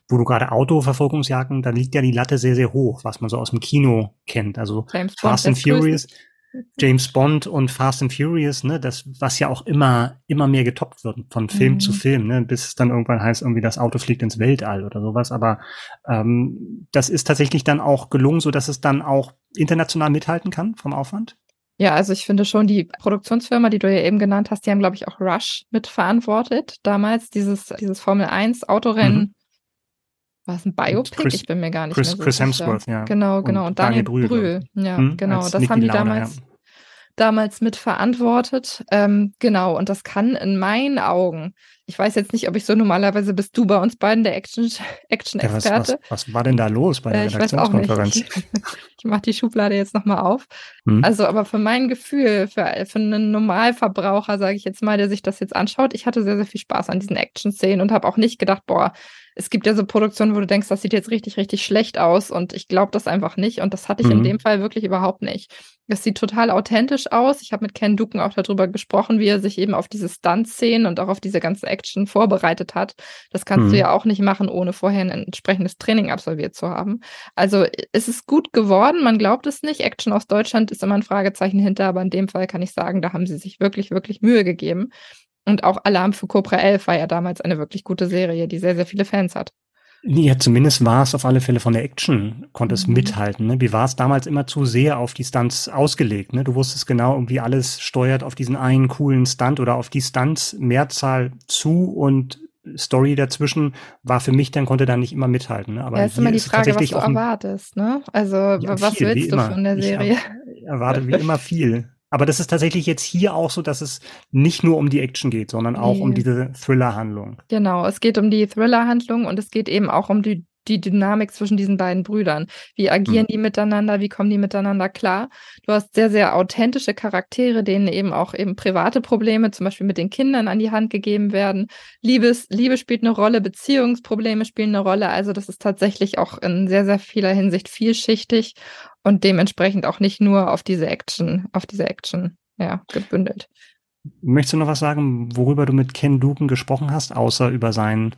Wo du gerade Autoverfolgungsjagden, da liegt ja die Latte sehr, sehr hoch, was man so aus dem Kino kennt. Also James Fast and Furious. Größten. James Bond und Fast and Furious, ne, das, was ja auch immer, immer mehr getoppt wird, von Film mhm. zu Film, ne, bis es dann irgendwann heißt, irgendwie das Auto fliegt ins Weltall oder sowas. Aber ähm, das ist tatsächlich dann auch gelungen, so dass es dann auch international mithalten kann vom Aufwand. Ja, also ich finde schon, die Produktionsfirma, die du ja eben genannt hast, die haben, glaube ich, auch Rush mitverantwortet. Damals dieses, dieses Formel 1 Autorennen. Mhm. War es ein Biopic? Chris, ich bin mir gar nicht Chris, mehr so Chris Hemsworth, ja. Genau, genau. Und, und Daniel, Daniel Brühl. Brühl. Ja, hm, genau. Das haben die damals, ja damals mitverantwortet. Ähm, genau, und das kann in meinen Augen, ich weiß jetzt nicht, ob ich so normalerweise bist du bei uns beiden der Action-Experte. Action ja, was, was, was, war denn da los bei der äh, Redaktionskonferenz? Ich, ich mache die Schublade jetzt nochmal auf. Hm. Also, aber für mein Gefühl, für, für einen Normalverbraucher, sage ich jetzt mal, der sich das jetzt anschaut, ich hatte sehr, sehr viel Spaß an diesen Action-Szenen und habe auch nicht gedacht, boah, es gibt ja so Produktionen, wo du denkst, das sieht jetzt richtig, richtig schlecht aus und ich glaube das einfach nicht. Und das hatte ich mhm. in dem Fall wirklich überhaupt nicht. Es sieht total authentisch aus. Ich habe mit Ken Duken auch darüber gesprochen, wie er sich eben auf diese Stunt-Szenen und auch auf diese ganze Action vorbereitet hat. Das kannst mhm. du ja auch nicht machen, ohne vorher ein entsprechendes Training absolviert zu haben. Also es ist gut geworden, man glaubt es nicht. Action aus Deutschland ist immer ein Fragezeichen hinter, aber in dem Fall kann ich sagen, da haben sie sich wirklich, wirklich Mühe gegeben. Und auch Alarm für Cobra 11 war ja damals eine wirklich gute Serie, die sehr, sehr viele Fans hat. Ja, zumindest war es auf alle Fälle von der Action, konnte es mhm. mithalten. Ne? Wie war es damals immer zu sehr auf die Stunts ausgelegt? Ne? Du wusstest genau, wie alles steuert auf diesen einen coolen Stunt oder auf die Stunts Mehrzahl zu und Story dazwischen war für mich, dann konnte da nicht immer mithalten. Ne? Aber ja, ist immer die Frage, was du erwartest. Ne? Also ja, was viel, willst du immer. von der Serie? Ich erwarte wie immer viel. Aber das ist tatsächlich jetzt hier auch so, dass es nicht nur um die Action geht, sondern auch nee. um diese Thriller-Handlung. Genau, es geht um die Thriller-Handlung und es geht eben auch um die die Dynamik zwischen diesen beiden Brüdern. Wie agieren mhm. die miteinander? Wie kommen die miteinander klar? Du hast sehr, sehr authentische Charaktere, denen eben auch eben private Probleme, zum Beispiel mit den Kindern, an die Hand gegeben werden. Liebes, Liebe spielt eine Rolle, Beziehungsprobleme spielen eine Rolle. Also das ist tatsächlich auch in sehr, sehr vieler Hinsicht vielschichtig und dementsprechend auch nicht nur auf diese Action, auf diese Action, ja, gebündelt. Möchtest du noch was sagen, worüber du mit Ken Dugan gesprochen hast, außer über seinen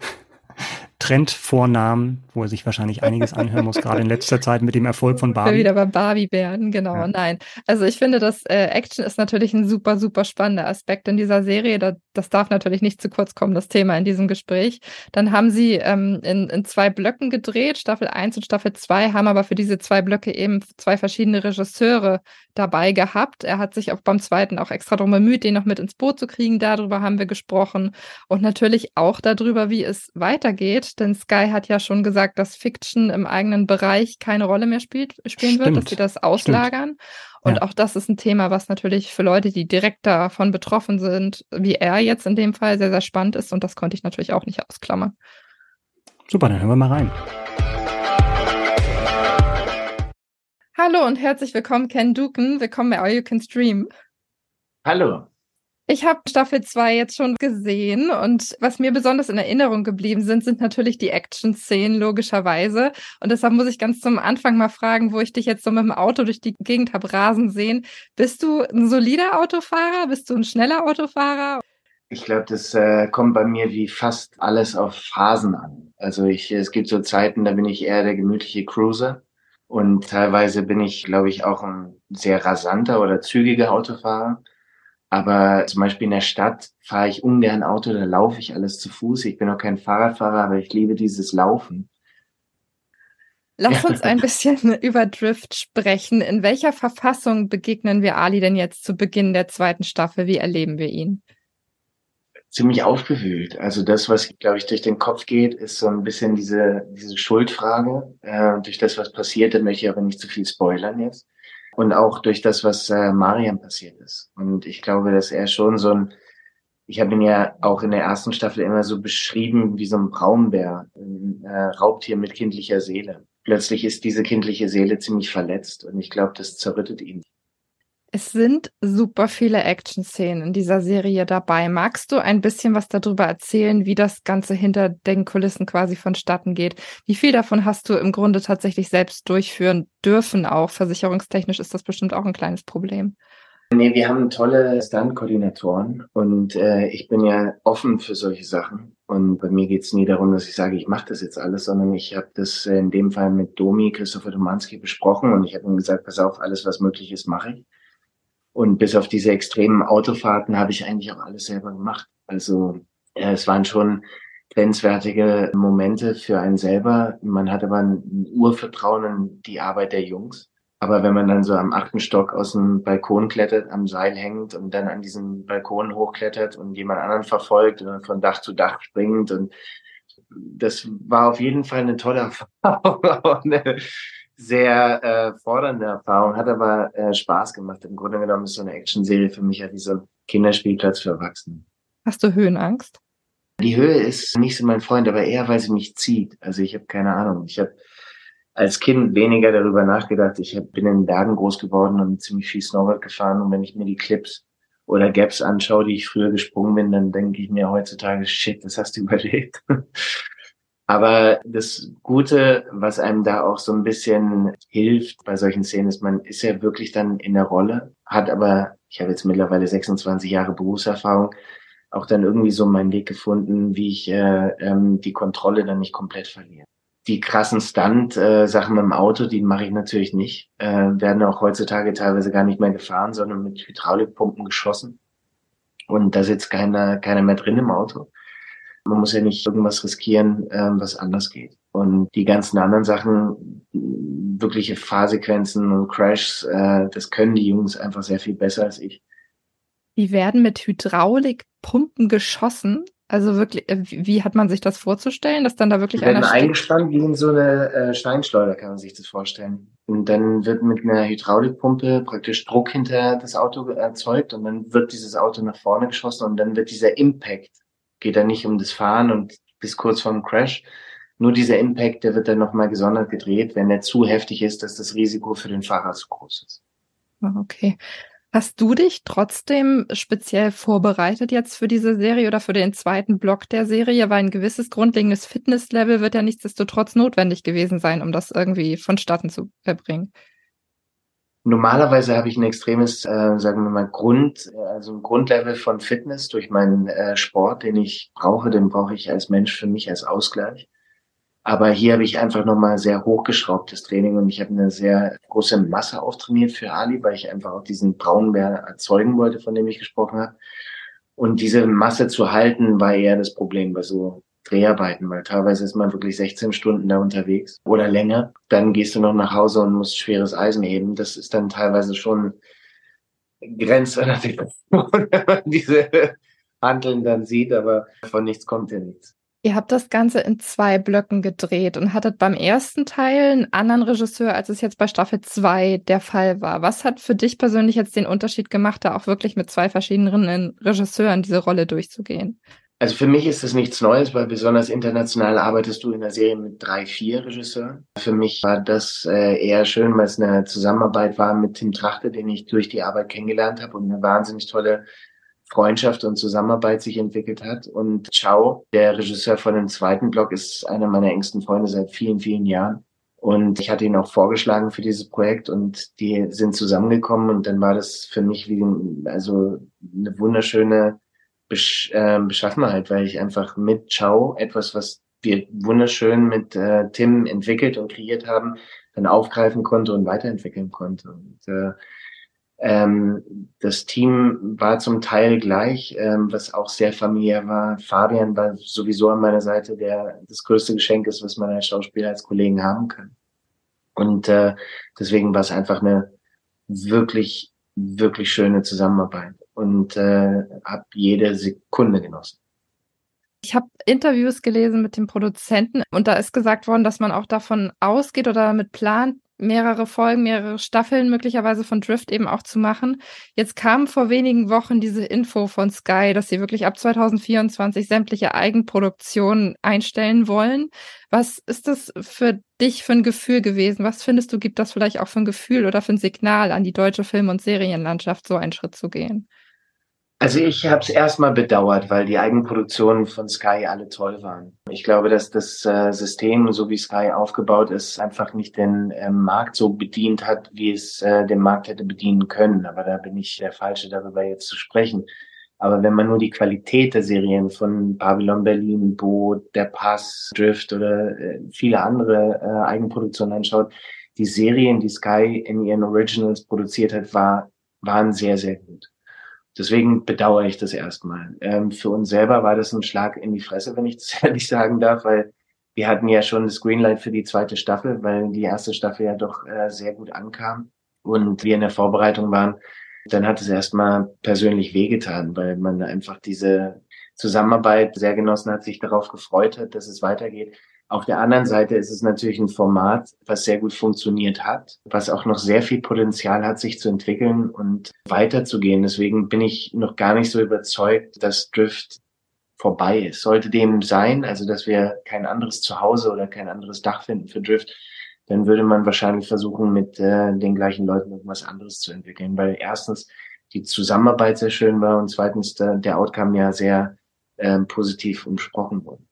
Trendvornamen, wo er sich wahrscheinlich einiges anhören muss, gerade in letzter Zeit mit dem Erfolg von Barbie. Wieder bei Barbie werden, genau. Ja. Nein. Also ich finde, dass äh, Action ist natürlich ein super, super spannender Aspekt in dieser Serie. Da, das darf natürlich nicht zu kurz kommen, das Thema in diesem Gespräch. Dann haben sie ähm, in, in zwei Blöcken gedreht, Staffel 1 und Staffel 2, haben aber für diese zwei Blöcke eben zwei verschiedene Regisseure dabei gehabt. Er hat sich auch beim zweiten auch extra darum bemüht, den noch mit ins Boot zu kriegen. Darüber haben wir gesprochen. Und natürlich auch darüber, wie es weitergeht. Denn Sky hat ja schon gesagt, dass Fiction im eigenen Bereich keine Rolle mehr spielt, spielen Stimmt. wird, dass sie das auslagern. Stimmt. Und ja. auch das ist ein Thema, was natürlich für Leute, die direkt davon betroffen sind, wie er jetzt in dem Fall, sehr, sehr spannend ist. Und das konnte ich natürlich auch nicht ausklammern. Super, dann hören wir mal rein. Hallo und herzlich willkommen, Ken Duken. Willkommen bei All You Can Stream. Hallo. Ich habe Staffel 2 jetzt schon gesehen und was mir besonders in Erinnerung geblieben sind, sind natürlich die Action-Szenen, logischerweise. Und deshalb muss ich ganz zum Anfang mal fragen, wo ich dich jetzt so mit dem Auto durch die Gegend habe rasen sehen. Bist du ein solider Autofahrer? Bist du ein schneller Autofahrer? Ich glaube, das äh, kommt bei mir wie fast alles auf Phasen an. Also ich, es gibt so Zeiten, da bin ich eher der gemütliche Cruiser. Und teilweise bin ich, glaube ich, auch ein sehr rasanter oder zügiger Autofahrer. Aber zum Beispiel in der Stadt fahre ich ungern Auto, da laufe ich alles zu Fuß. Ich bin auch kein Fahrradfahrer, aber ich liebe dieses Laufen. Lass uns ein bisschen über Drift sprechen. In welcher Verfassung begegnen wir Ali denn jetzt zu Beginn der zweiten Staffel? Wie erleben wir ihn? ziemlich aufgewühlt. Also das, was, glaube ich, durch den Kopf geht, ist so ein bisschen diese, diese Schuldfrage. Äh, durch das, was passiert, da möchte ich aber nicht zu viel spoilern jetzt. Und auch durch das, was äh, Mariam passiert ist. Und ich glaube, dass er schon so ein, ich habe ihn ja auch in der ersten Staffel immer so beschrieben wie so ein Braunbär, ein äh, Raubtier mit kindlicher Seele. Plötzlich ist diese kindliche Seele ziemlich verletzt und ich glaube, das zerrüttet ihn. Es sind super viele Action-Szenen in dieser Serie dabei. Magst du ein bisschen was darüber erzählen, wie das Ganze hinter den Kulissen quasi vonstatten geht? Wie viel davon hast du im Grunde tatsächlich selbst durchführen dürfen auch? Versicherungstechnisch ist das bestimmt auch ein kleines Problem. Nee, wir haben tolle Stunt-Koordinatoren und äh, ich bin ja offen für solche Sachen. Und bei mir geht es nie darum, dass ich sage, ich mache das jetzt alles, sondern ich habe das in dem Fall mit Domi, Christopher Domanski besprochen und ich habe ihm gesagt, pass auf, alles, was möglich ist, mache ich. Und bis auf diese extremen Autofahrten habe ich eigentlich auch alles selber gemacht. Also äh, es waren schon grenzwertige Momente für einen selber. Man hat aber ein Urvertrauen in die Arbeit der Jungs. Aber wenn man dann so am achten Stock aus dem Balkon klettert, am Seil hängt und dann an diesem Balkon hochklettert und jemand anderen verfolgt und von Dach zu Dach springt und das war auf jeden Fall eine tolle Erfahrung sehr äh, fordernde Erfahrung, hat aber äh, Spaß gemacht. Im Grunde genommen ist so eine Action-Serie für mich ja wie so ein Kinderspielplatz für Erwachsene. Hast du Höhenangst? Die Höhe ist nicht so mein Freund, aber eher, weil sie mich zieht. Also ich habe keine Ahnung. Ich habe als Kind weniger darüber nachgedacht. Ich hab, bin in Bergen groß geworden und ziemlich viel Snowboard gefahren. Und wenn ich mir die Clips oder Gaps anschaue, die ich früher gesprungen bin, dann denke ich mir heutzutage, shit, das hast du überlebt. Aber das Gute, was einem da auch so ein bisschen hilft bei solchen Szenen, ist, man ist ja wirklich dann in der Rolle, hat aber, ich habe jetzt mittlerweile 26 Jahre Berufserfahrung, auch dann irgendwie so meinen Weg gefunden, wie ich äh, ähm, die Kontrolle dann nicht komplett verliere. Die krassen Stunt-Sachen mit dem Auto, die mache ich natürlich nicht. Äh, werden auch heutzutage teilweise gar nicht mehr gefahren, sondern mit Hydraulikpumpen geschossen. Und da sitzt keiner, keiner mehr drin im Auto. Man muss ja nicht irgendwas riskieren, ähm, was anders geht. Und die ganzen anderen Sachen, wirkliche Fahrsequenzen und Crashs, äh, das können die Jungs einfach sehr viel besser als ich. Die werden mit Hydraulikpumpen geschossen. Also wirklich, äh, wie hat man sich das vorzustellen, dass dann da wirklich die werden einer eingespannt wie in so eine äh, Steinschleuder, kann man sich das vorstellen. Und dann wird mit einer Hydraulikpumpe praktisch Druck hinter das Auto erzeugt und dann wird dieses Auto nach vorne geschossen und dann wird dieser Impact geht da nicht um das Fahren und bis kurz vor dem Crash, Nur dieser Impact, der wird dann nochmal gesondert gedreht, wenn der zu heftig ist, dass das Risiko für den Fahrer zu groß ist. Ah, okay. Hast du dich trotzdem speziell vorbereitet jetzt für diese Serie oder für den zweiten Block der Serie? Weil ein gewisses grundlegendes Fitnesslevel wird ja nichtsdestotrotz notwendig gewesen sein, um das irgendwie vonstatten zu erbringen. Normalerweise habe ich ein extremes, äh, sagen wir mal, Grund, also ein Grundlevel von Fitness durch meinen äh, Sport, den ich brauche, den brauche ich als Mensch für mich als Ausgleich. Aber hier habe ich einfach nochmal sehr hochgeschraubtes Training und ich habe eine sehr große Masse auftrainiert für Ali, weil ich einfach auch diesen Braunbär erzeugen wollte, von dem ich gesprochen habe. Und diese Masse zu halten, war eher das Problem bei so Dreharbeiten, weil teilweise ist man wirklich 16 Stunden da unterwegs oder länger. Dann gehst du noch nach Hause und musst schweres Eisen heben. Das ist dann teilweise schon grenzwertig, wenn man diese Handeln dann sieht, aber von nichts kommt ja nichts. Ihr habt das Ganze in zwei Blöcken gedreht und hattet beim ersten Teil einen anderen Regisseur, als es jetzt bei Staffel 2 der Fall war. Was hat für dich persönlich jetzt den Unterschied gemacht, da auch wirklich mit zwei verschiedenen Regisseuren diese Rolle durchzugehen? Also für mich ist das nichts Neues, weil besonders international arbeitest du in der Serie mit drei, vier Regisseuren. Für mich war das äh, eher schön, weil es eine Zusammenarbeit war mit Tim Trachte, den ich durch die Arbeit kennengelernt habe und eine wahnsinnig tolle Freundschaft und Zusammenarbeit sich entwickelt hat. Und Ciao, der Regisseur von dem zweiten Blog, ist einer meiner engsten Freunde seit vielen, vielen Jahren. Und ich hatte ihn auch vorgeschlagen für dieses Projekt und die sind zusammengekommen und dann war das für mich wie also eine wunderschöne Besch äh, Beschaffenheit, weil ich einfach mit Ciao etwas, was wir wunderschön mit äh, Tim entwickelt und kreiert haben, dann aufgreifen konnte und weiterentwickeln konnte. Und äh, ähm, das Team war zum Teil gleich, ähm, was auch sehr familiär war. Fabian war sowieso an meiner Seite, der das größte Geschenk ist, was man als Schauspieler als Kollegen haben kann. Und äh, deswegen war es einfach eine wirklich, wirklich schöne Zusammenarbeit und äh, habe jede Sekunde genossen. Ich habe Interviews gelesen mit dem Produzenten und da ist gesagt worden, dass man auch davon ausgeht oder damit plant, mehrere Folgen, mehrere Staffeln möglicherweise von Drift eben auch zu machen. Jetzt kam vor wenigen Wochen diese Info von Sky, dass sie wirklich ab 2024 sämtliche Eigenproduktionen einstellen wollen. Was ist das für dich für ein Gefühl gewesen? Was findest du, gibt das vielleicht auch für ein Gefühl oder für ein Signal an die deutsche Film- und Serienlandschaft, so einen Schritt zu gehen? Also ich habe es erstmal bedauert, weil die Eigenproduktionen von Sky alle toll waren. Ich glaube, dass das äh, System, so wie Sky aufgebaut ist, einfach nicht den äh, Markt so bedient hat, wie es äh, den Markt hätte bedienen können. Aber da bin ich der Falsche, darüber jetzt zu sprechen. Aber wenn man nur die Qualität der Serien von Babylon Berlin, Boot, Der Pass, Drift oder äh, viele andere äh, Eigenproduktionen anschaut, die Serien, die Sky in ihren Originals produziert hat, war, waren sehr, sehr gut. Deswegen bedauere ich das erstmal. Ähm, für uns selber war das ein Schlag in die Fresse, wenn ich das ehrlich sagen darf, weil wir hatten ja schon das Greenlight für die zweite Staffel, weil die erste Staffel ja doch äh, sehr gut ankam und wir in der Vorbereitung waren. Dann hat es erstmal persönlich wehgetan, weil man einfach diese Zusammenarbeit sehr genossen hat, sich darauf gefreut hat, dass es weitergeht. Auf der anderen Seite ist es natürlich ein Format, was sehr gut funktioniert hat, was auch noch sehr viel Potenzial hat, sich zu entwickeln und weiterzugehen. Deswegen bin ich noch gar nicht so überzeugt, dass Drift vorbei ist. Sollte dem sein, also dass wir kein anderes Zuhause oder kein anderes Dach finden für Drift, dann würde man wahrscheinlich versuchen, mit äh, den gleichen Leuten irgendwas anderes zu entwickeln, weil erstens die Zusammenarbeit sehr schön war und zweitens der, der Outcome ja sehr äh, positiv umsprochen wurde.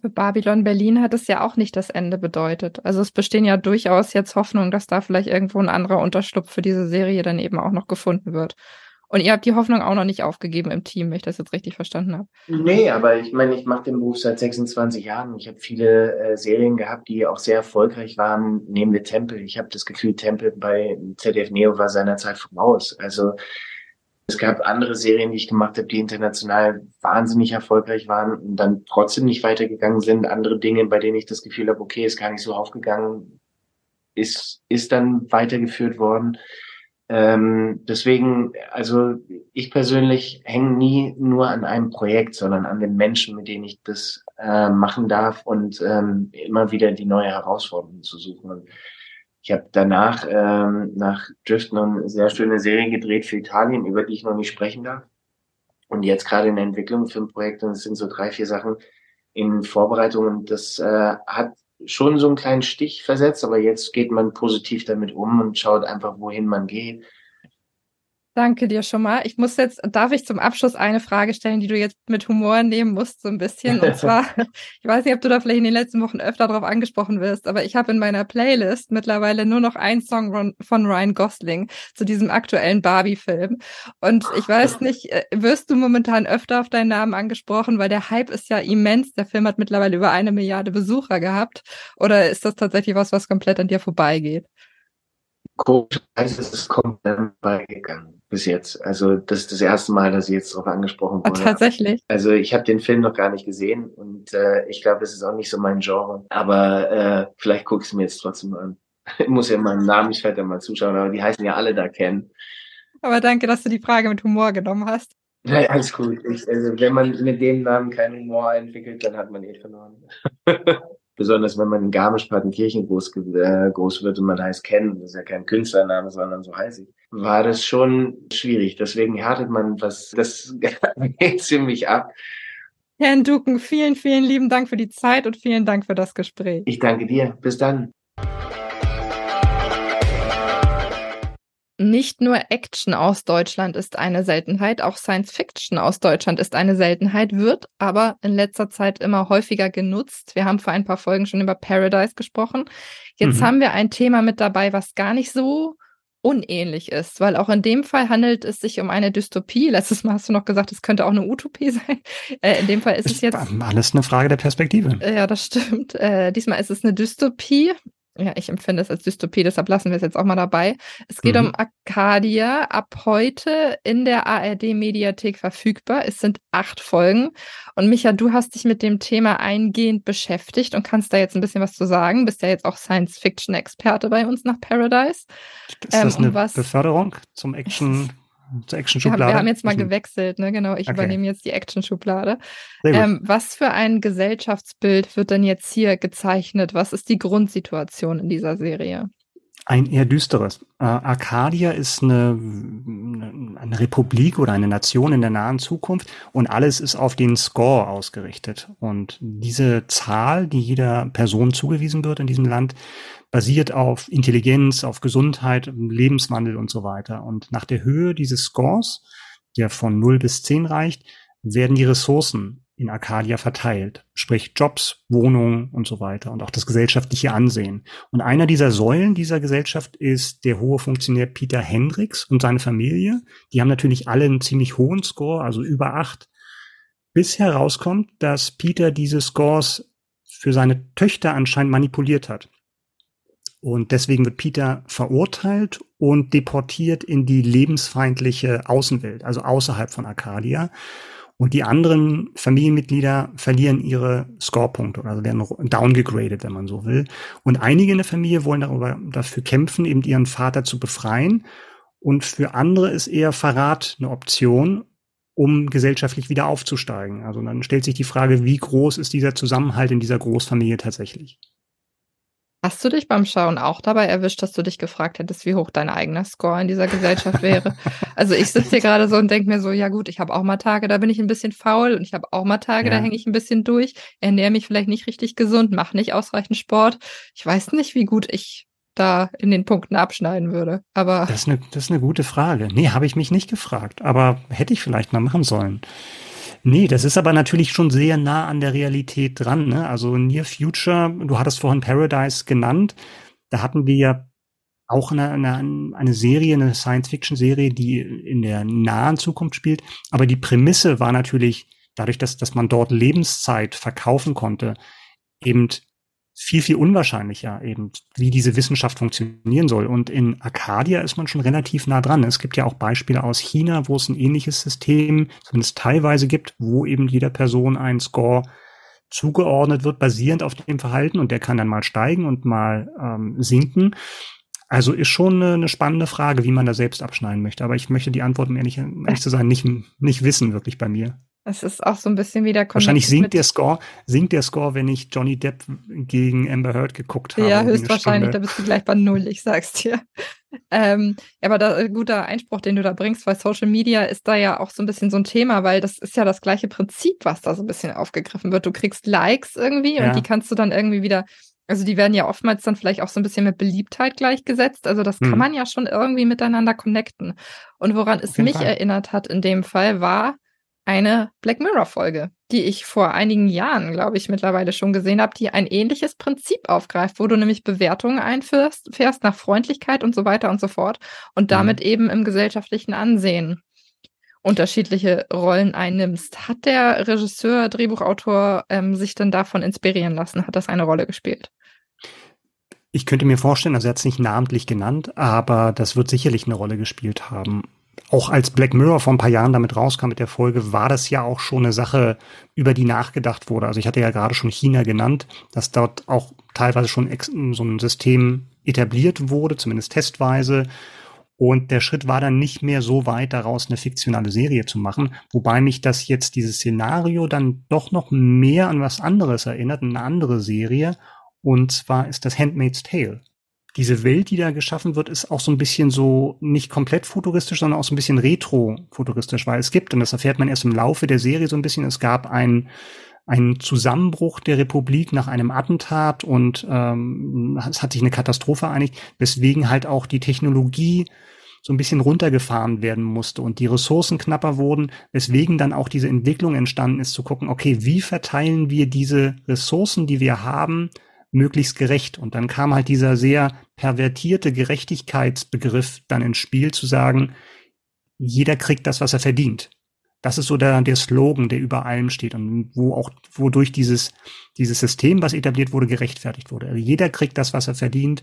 Für Babylon Berlin hat es ja auch nicht das Ende bedeutet. Also es bestehen ja durchaus jetzt Hoffnungen, dass da vielleicht irgendwo ein anderer Unterschlupf für diese Serie dann eben auch noch gefunden wird. Und ihr habt die Hoffnung auch noch nicht aufgegeben im Team, wenn ich das jetzt richtig verstanden habe. Nee, aber ich meine, ich mache den Beruf seit 26 Jahren. Ich habe viele äh, Serien gehabt, die auch sehr erfolgreich waren. Nehmen wir Tempel. Ich habe das Gefühl, Tempel bei ZDF Neo war seinerzeit voraus. Also es gab andere Serien, die ich gemacht habe, die international wahnsinnig erfolgreich waren und dann trotzdem nicht weitergegangen sind. Andere Dinge, bei denen ich das Gefühl habe, okay, ist gar nicht so aufgegangen, ist, ist dann weitergeführt worden. Ähm, deswegen, also ich persönlich hänge nie nur an einem Projekt, sondern an den Menschen, mit denen ich das äh, machen darf und ähm, immer wieder die neue Herausforderung zu suchen. Und ich habe danach ähm, nach Drift noch eine sehr schöne Serie gedreht für Italien, über die ich noch nicht sprechen darf. Und jetzt gerade in der Entwicklung für ein Projekt, und es sind so drei, vier Sachen, in Vorbereitungen. Das äh, hat schon so einen kleinen Stich versetzt, aber jetzt geht man positiv damit um und schaut einfach, wohin man geht. Danke dir schon mal. Ich muss jetzt, darf ich zum Abschluss eine Frage stellen, die du jetzt mit Humor nehmen musst, so ein bisschen. Und zwar, ich weiß nicht, ob du da vielleicht in den letzten Wochen öfter darauf angesprochen wirst, aber ich habe in meiner Playlist mittlerweile nur noch einen Song von Ryan Gosling zu diesem aktuellen Barbie-Film. Und ich weiß nicht, äh, wirst du momentan öfter auf deinen Namen angesprochen, weil der Hype ist ja immens. Der Film hat mittlerweile über eine Milliarde Besucher gehabt. Oder ist das tatsächlich was, was komplett an dir vorbeigeht? Komischerweise ist es komplett beigegangen bis jetzt. Also das ist das erste Mal, dass ich jetzt darauf angesprochen ah, wurde. tatsächlich. Also ich habe den Film noch gar nicht gesehen und äh, ich glaube, das ist auch nicht so mein Genre. Aber äh, vielleicht gucke ich es mir jetzt trotzdem an. Ich muss ja meinen Namen, ich werde ja mal zuschauen, aber die heißen ja alle da kennen. Aber danke, dass du die Frage mit Humor genommen hast. Ja, alles gut. Ich, also, wenn man mit dem Namen keinen Humor entwickelt, dann hat man eh verloren. besonders wenn man in Garmisch-Partenkirchen groß, äh, groß wird und man heißt Ken, das ist ja kein Künstlername, sondern so heiße ich, war das schon schwierig. Deswegen härtet man was, das geht ziemlich ab. Herrn Duken, vielen, vielen lieben Dank für die Zeit und vielen Dank für das Gespräch. Ich danke dir. Bis dann. Nicht nur Action aus Deutschland ist eine Seltenheit, auch Science Fiction aus Deutschland ist eine Seltenheit, wird aber in letzter Zeit immer häufiger genutzt. Wir haben vor ein paar Folgen schon über Paradise gesprochen. Jetzt mhm. haben wir ein Thema mit dabei, was gar nicht so unähnlich ist, weil auch in dem Fall handelt es sich um eine Dystopie. Letztes Mal hast du noch gesagt, es könnte auch eine Utopie sein. Äh, in dem Fall ist es jetzt. Alles eine Frage der Perspektive. Ja, das stimmt. Äh, diesmal ist es eine Dystopie ja, ich empfinde es als Dystopie, deshalb lassen wir es jetzt auch mal dabei. Es geht mhm. um Arcadia, ab heute in der ARD-Mediathek verfügbar. Es sind acht Folgen. Und Micha, du hast dich mit dem Thema eingehend beschäftigt und kannst da jetzt ein bisschen was zu sagen. Bist ja jetzt auch Science-Fiction-Experte bei uns nach Paradise. Ist das ähm, eine was, Beförderung zum Action? Zur Action-Schublade. Wir, wir, haben jetzt mal gewechselt, ne? Genau, ich okay. übernehme jetzt die Action-Schublade. Ähm, was für ein Gesellschaftsbild wird denn jetzt hier gezeichnet? Was ist die Grundsituation in dieser Serie? Ein eher düsteres. Äh, Arcadia ist eine, eine Republik oder eine Nation in der nahen Zukunft und alles ist auf den Score ausgerichtet. Und diese Zahl, die jeder Person zugewiesen wird in diesem Land, basiert auf Intelligenz, auf Gesundheit, Lebenswandel und so weiter. Und nach der Höhe dieses Scores, der von 0 bis 10 reicht, werden die Ressourcen in Arcadia verteilt, sprich Jobs, Wohnungen und so weiter und auch das gesellschaftliche Ansehen. Und einer dieser Säulen dieser Gesellschaft ist der hohe Funktionär Peter Hendricks und seine Familie. Die haben natürlich alle einen ziemlich hohen Score, also über acht, bis herauskommt, dass Peter diese Scores für seine Töchter anscheinend manipuliert hat. Und deswegen wird Peter verurteilt und deportiert in die lebensfeindliche Außenwelt, also außerhalb von Arcadia. Und die anderen Familienmitglieder verlieren ihre Scorepunkte, also werden downgegradet, wenn man so will. Und einige in der Familie wollen darüber, dafür kämpfen, eben ihren Vater zu befreien. Und für andere ist eher Verrat eine Option, um gesellschaftlich wieder aufzusteigen. Also dann stellt sich die Frage, wie groß ist dieser Zusammenhalt in dieser Großfamilie tatsächlich? Hast du dich beim Schauen auch dabei erwischt, dass du dich gefragt hättest, wie hoch dein eigener Score in dieser Gesellschaft wäre? also ich sitze hier gerade so und denke mir so, ja gut, ich habe auch mal Tage, da bin ich ein bisschen faul und ich habe auch mal Tage, ja. da hänge ich ein bisschen durch, ernähre mich vielleicht nicht richtig gesund, mache nicht ausreichend Sport. Ich weiß nicht, wie gut ich da in den Punkten abschneiden würde. Aber das ist eine, das ist eine gute Frage. Nee, habe ich mich nicht gefragt, aber hätte ich vielleicht mal machen sollen. Nee, das ist aber natürlich schon sehr nah an der Realität dran. Ne? Also Near Future, du hattest vorhin Paradise genannt, da hatten wir ja auch eine, eine, eine Serie, eine Science-Fiction-Serie, die in der nahen Zukunft spielt. Aber die Prämisse war natürlich, dadurch, dass, dass man dort Lebenszeit verkaufen konnte, eben viel, viel unwahrscheinlicher eben, wie diese Wissenschaft funktionieren soll. Und in Arcadia ist man schon relativ nah dran. Es gibt ja auch Beispiele aus China, wo es ein ähnliches System zumindest teilweise gibt, wo eben jeder Person ein Score zugeordnet wird, basierend auf dem Verhalten und der kann dann mal steigen und mal ähm, sinken. Also ist schon eine, eine, spannende Frage, wie man da selbst abschneiden möchte. Aber ich möchte die Antwort, um ehrlich, ehrlich zu sein, nicht, nicht wissen, wirklich bei mir. Es ist auch so ein bisschen wieder Wahrscheinlich sinkt der Score, sinkt der Score, wenn ich Johnny Depp gegen Amber Heard geguckt habe. Ja, höchstwahrscheinlich, da bist du gleich bei null, ich sag's dir. Ähm, aber da, äh, guter Einspruch, den du da bringst, weil Social Media ist da ja auch so ein bisschen so ein Thema, weil das ist ja das gleiche Prinzip, was da so ein bisschen aufgegriffen wird. Du kriegst Likes irgendwie ja. und die kannst du dann irgendwie wieder, also die werden ja oftmals dann vielleicht auch so ein bisschen mit Beliebtheit gleichgesetzt. Also das hm. kann man ja schon irgendwie miteinander connecten. Und woran es mich Fall. erinnert hat in dem Fall war, eine Black Mirror-Folge, die ich vor einigen Jahren, glaube ich, mittlerweile schon gesehen habe, die ein ähnliches Prinzip aufgreift, wo du nämlich Bewertungen einführst, fährst nach Freundlichkeit und so weiter und so fort und damit mhm. eben im gesellschaftlichen Ansehen unterschiedliche Rollen einnimmst. Hat der Regisseur, Drehbuchautor ähm, sich denn davon inspirieren lassen? Hat das eine Rolle gespielt? Ich könnte mir vorstellen, also er hat es nicht namentlich genannt, aber das wird sicherlich eine Rolle gespielt haben auch als Black Mirror vor ein paar Jahren damit rauskam mit der Folge, war das ja auch schon eine Sache, über die nachgedacht wurde. Also ich hatte ja gerade schon China genannt, dass dort auch teilweise schon so ein System etabliert wurde, zumindest testweise. Und der Schritt war dann nicht mehr so weit daraus, eine fiktionale Serie zu machen, wobei mich das jetzt dieses Szenario dann doch noch mehr an was anderes erinnert, eine andere Serie. Und zwar ist das Handmaid's Tale diese Welt, die da geschaffen wird, ist auch so ein bisschen so nicht komplett futuristisch, sondern auch so ein bisschen retro-futuristisch, weil es gibt, und das erfährt man erst im Laufe der Serie so ein bisschen, es gab ein einen Zusammenbruch der Republik nach einem Attentat und ähm, es hat sich eine Katastrophe einigt, weswegen halt auch die Technologie so ein bisschen runtergefahren werden musste und die Ressourcen knapper wurden, weswegen dann auch diese Entwicklung entstanden ist, zu gucken, okay, wie verteilen wir diese Ressourcen, die wir haben, möglichst gerecht. Und dann kam halt dieser sehr pervertierte Gerechtigkeitsbegriff dann ins Spiel, zu sagen, jeder kriegt das, was er verdient. Das ist so der, der Slogan, der über allem steht und wo auch, wodurch dieses, dieses System, was etabliert wurde, gerechtfertigt wurde. Also jeder kriegt das, was er verdient.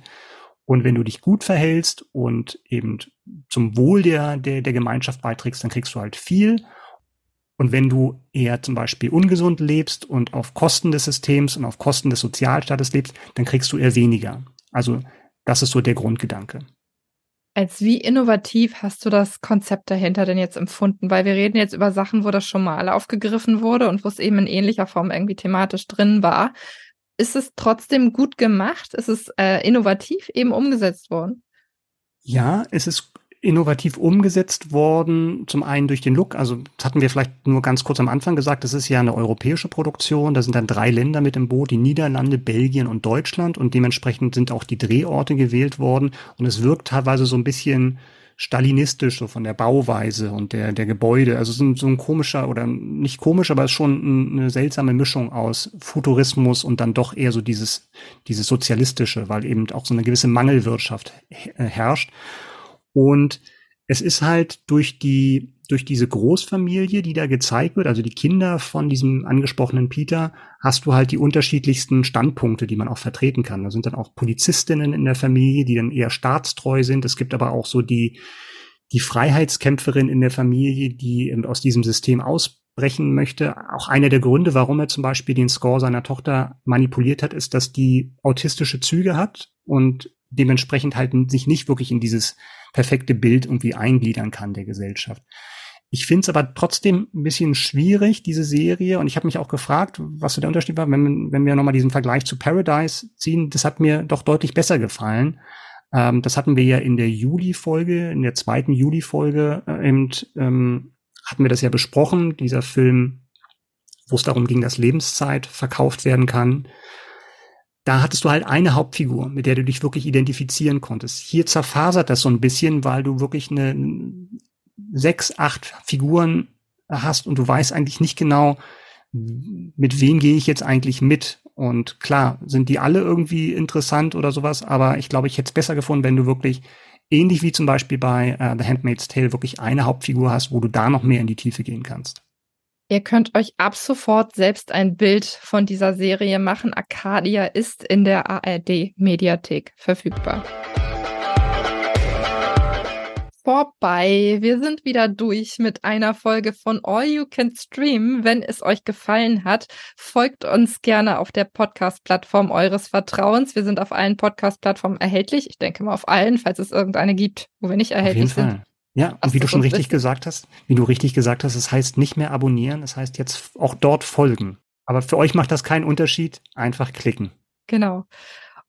Und wenn du dich gut verhältst und eben zum Wohl der, der, der Gemeinschaft beiträgst, dann kriegst du halt viel. Und wenn du eher zum Beispiel ungesund lebst und auf Kosten des Systems und auf Kosten des Sozialstaates lebst, dann kriegst du eher weniger. Also das ist so der Grundgedanke. Als wie innovativ hast du das Konzept dahinter denn jetzt empfunden? Weil wir reden jetzt über Sachen, wo das schon mal aufgegriffen wurde und wo es eben in ähnlicher Form irgendwie thematisch drin war. Ist es trotzdem gut gemacht? Ist es äh, innovativ eben umgesetzt worden? Ja, es ist innovativ umgesetzt worden. Zum einen durch den Look, also hatten wir vielleicht nur ganz kurz am Anfang gesagt, das ist ja eine europäische Produktion. Da sind dann drei Länder mit im Boot, die Niederlande, Belgien und Deutschland. Und dementsprechend sind auch die Drehorte gewählt worden. Und es wirkt teilweise so ein bisschen stalinistisch, so von der Bauweise und der, der Gebäude. Also so ein, so ein komischer oder nicht komisch, aber es ist schon eine seltsame Mischung aus Futurismus und dann doch eher so dieses, dieses sozialistische, weil eben auch so eine gewisse Mangelwirtschaft herrscht. Und es ist halt durch die, durch diese Großfamilie, die da gezeigt wird, also die Kinder von diesem angesprochenen Peter, hast du halt die unterschiedlichsten Standpunkte, die man auch vertreten kann. Da sind dann auch Polizistinnen in der Familie, die dann eher staatstreu sind. Es gibt aber auch so die, die Freiheitskämpferin in der Familie, die aus diesem System ausbrechen möchte. Auch einer der Gründe, warum er zum Beispiel den Score seiner Tochter manipuliert hat, ist, dass die autistische Züge hat und dementsprechend halt sich nicht wirklich in dieses perfekte Bild irgendwie eingliedern kann der Gesellschaft. Ich finde es aber trotzdem ein bisschen schwierig, diese Serie. Und ich habe mich auch gefragt, was so der Unterschied war, wenn, wenn wir nochmal diesen Vergleich zu Paradise ziehen. Das hat mir doch deutlich besser gefallen. Ähm, das hatten wir ja in der Juli-Folge, in der zweiten Juli-Folge äh, eben, ähm, hatten wir das ja besprochen. Dieser Film, wo es darum ging, dass Lebenszeit verkauft werden kann da hattest du halt eine Hauptfigur, mit der du dich wirklich identifizieren konntest. Hier zerfasert das so ein bisschen, weil du wirklich eine sechs, acht Figuren hast und du weißt eigentlich nicht genau, mit wem gehe ich jetzt eigentlich mit. Und klar, sind die alle irgendwie interessant oder sowas, aber ich glaube, ich hätte es besser gefunden, wenn du wirklich ähnlich wie zum Beispiel bei uh, The Handmaid's Tale wirklich eine Hauptfigur hast, wo du da noch mehr in die Tiefe gehen kannst. Ihr könnt euch ab sofort selbst ein Bild von dieser Serie machen. Arcadia ist in der ARD Mediathek verfügbar. Vorbei. Wir sind wieder durch mit einer Folge von All You Can Stream. Wenn es euch gefallen hat, folgt uns gerne auf der Podcast-Plattform eures Vertrauens. Wir sind auf allen Podcast-Plattformen erhältlich. Ich denke mal auf allen, falls es irgendeine gibt, wo wir nicht erhältlich sind. Fall. Ja, und wie du schon richtig gesagt hast, wie du richtig gesagt hast, es das heißt nicht mehr abonnieren, es das heißt jetzt auch dort folgen. Aber für euch macht das keinen Unterschied, einfach klicken. Genau.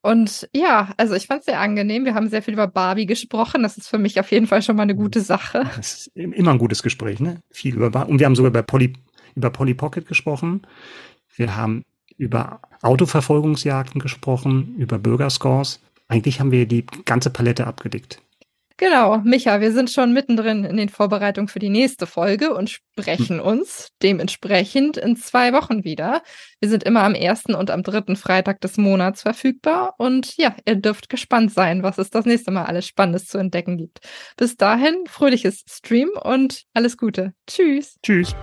Und ja, also ich fand es sehr angenehm. Wir haben sehr viel über Barbie gesprochen. Das ist für mich auf jeden Fall schon mal eine gute Sache. Das ist immer ein gutes Gespräch, ne? Viel über Barbie. Und wir haben sogar über Polly, über Polly Pocket gesprochen. Wir haben über Autoverfolgungsjagden gesprochen, über Bürgerscores. Eigentlich haben wir die ganze Palette abgedeckt. Genau, Micha, wir sind schon mittendrin in den Vorbereitungen für die nächste Folge und sprechen hm. uns dementsprechend in zwei Wochen wieder. Wir sind immer am ersten und am dritten Freitag des Monats verfügbar und ja, ihr dürft gespannt sein, was es das nächste Mal alles Spannendes zu entdecken gibt. Bis dahin, fröhliches Stream und alles Gute. Tschüss. Tschüss.